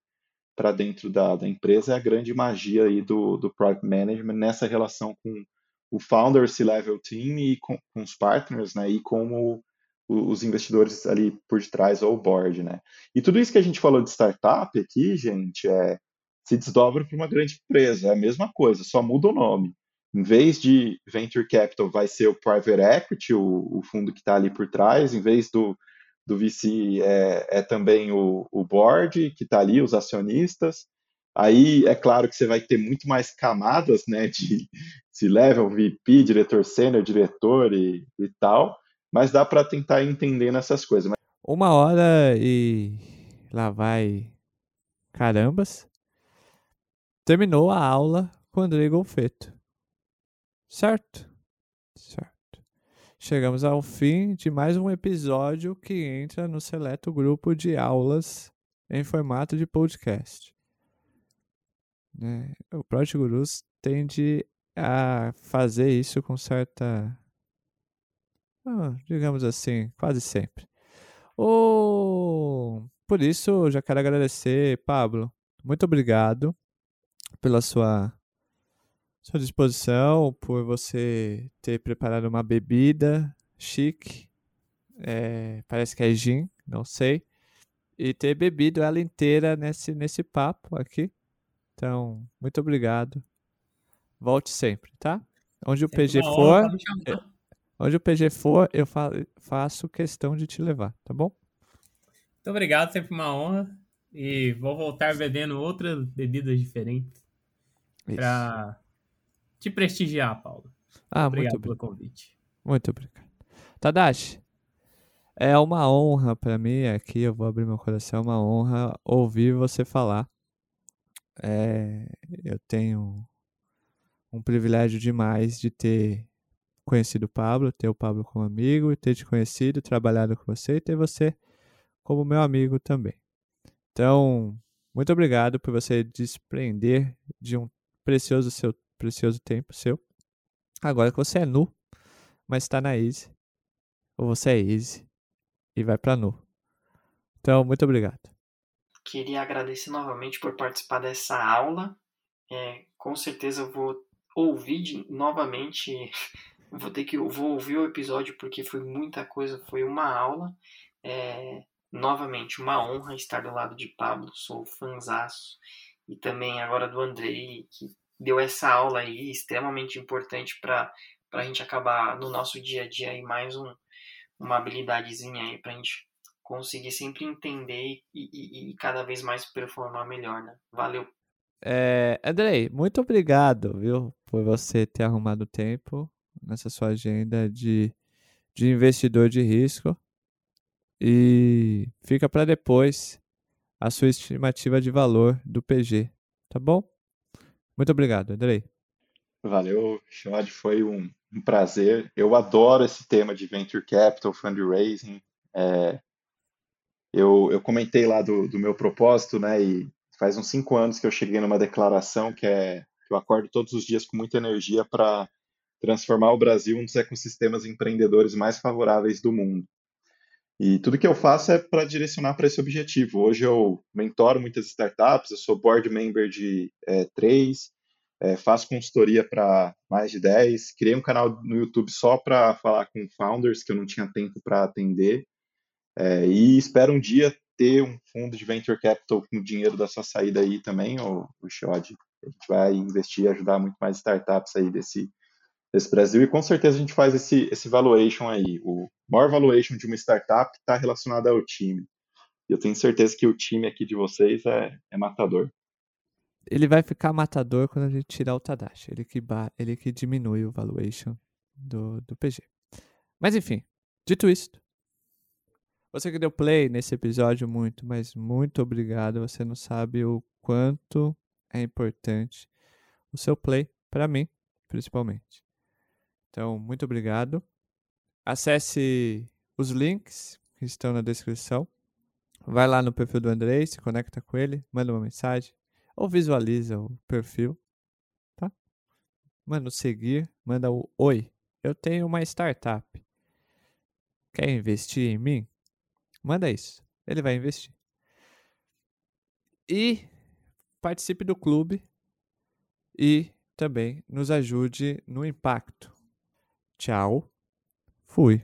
para dentro da, da, empresa é a grande magia aí do, do product management nessa relação com o founder C-level team e com, com, os partners, né, e como os investidores ali por detrás ou o board, né. E tudo isso que a gente falou de startup aqui, gente, é se desdobra para uma grande empresa, é a mesma coisa, só muda o nome. Em vez de venture capital, vai ser o private equity, o, o fundo que está ali por trás. Em vez do, do VC, é, é também o, o board que está ali, os acionistas. Aí é claro que você vai ter muito mais camadas, né, de se level, VP, diretor sênior, diretor e, e tal, mas dá para tentar entender nessas coisas. Uma hora e lá vai carambas. Terminou a aula com o André Golfeto. Certo? Certo. Chegamos ao fim de mais um episódio que entra no seleto grupo de aulas em formato de podcast. Né? O Project Gurus tende a fazer isso com certa. digamos assim, quase sempre. Oh, por isso, já quero agradecer, Pablo. Muito obrigado pela sua, sua disposição, por você ter preparado uma bebida chique. É, parece que é gin, não sei. E ter bebido ela inteira nesse, nesse papo aqui. Então, muito obrigado. Volte sempre, tá? Onde o PG for, eu, onde o PG for, eu fa faço questão de te levar, tá bom? Muito obrigado, sempre uma honra. E vou voltar bebendo outras bebidas diferentes para te prestigiar, Paulo. Ah, obrigado muito pelo convite. Muito obrigado. Tadashi, é uma honra para mim aqui, eu vou abrir meu coração, é uma honra ouvir você falar é, eu tenho um privilégio demais de ter conhecido o Pablo, ter o Pablo como amigo, ter te conhecido, trabalhado com você e ter você como meu amigo também. Então, muito obrigado por você desprender de um precioso seu precioso tempo seu. Agora que você é nu, mas está na Easy, ou você é Easy e vai para nu. Então, muito obrigado. Queria agradecer novamente por participar dessa aula. É, com certeza eu vou ouvir de, novamente. Vou ter que vou ouvir o episódio porque foi muita coisa, foi uma aula. É, novamente, uma honra estar do lado de Pablo, sou fanzaço. E também agora do Andrei, que deu essa aula aí, extremamente importante para a gente acabar no nosso dia a dia aí mais um, uma habilidadezinha aí para a gente conseguir sempre entender e, e, e cada vez mais performar melhor, né? Valeu! É, Andrei, muito obrigado, viu, por você ter arrumado tempo nessa sua agenda de, de investidor de risco. E fica para depois a sua estimativa de valor do PG, tá bom? Muito obrigado, Andrei. Valeu, Xod, foi um, um, prazer. Eu adoro esse tema de Venture Capital, Fundraising. É, eu, eu comentei lá do, do meu propósito, né, e faz uns cinco anos que eu cheguei numa declaração que é que eu acordo todos os dias com muita energia para transformar o Brasil um dos ecossistemas empreendedores mais favoráveis do mundo. E tudo que eu faço é para direcionar para esse objetivo. Hoje eu mentoro muitas startups, eu sou board member de é, três, é, faço consultoria para mais de dez, criei um canal no YouTube só para falar com founders que eu não tinha tempo para atender. É, e espero um dia ter um fundo de venture capital com dinheiro da sua saída aí também, o Shod. A gente vai investir e ajudar muito mais startups aí desse, desse Brasil. E com certeza a gente faz esse, esse valuation aí. O maior valuation de uma startup está relacionado ao time. E eu tenho certeza que o time aqui de vocês é, é matador. Ele vai ficar matador quando a gente tirar o Tadashi. Ele que, ele que diminui o valuation do, do PG. Mas enfim, dito isso, você que deu play nesse episódio, muito, mas muito obrigado. Você não sabe o quanto é importante o seu play, para mim, principalmente. Então, muito obrigado. Acesse os links que estão na descrição. Vai lá no perfil do Andrei, se conecta com ele, manda uma mensagem ou visualiza o perfil, tá? Manda o seguir, manda o oi. Eu tenho uma startup. Quer investir em mim? Manda isso. Ele vai investir. E participe do clube e também nos ajude no impacto. Tchau. Fui.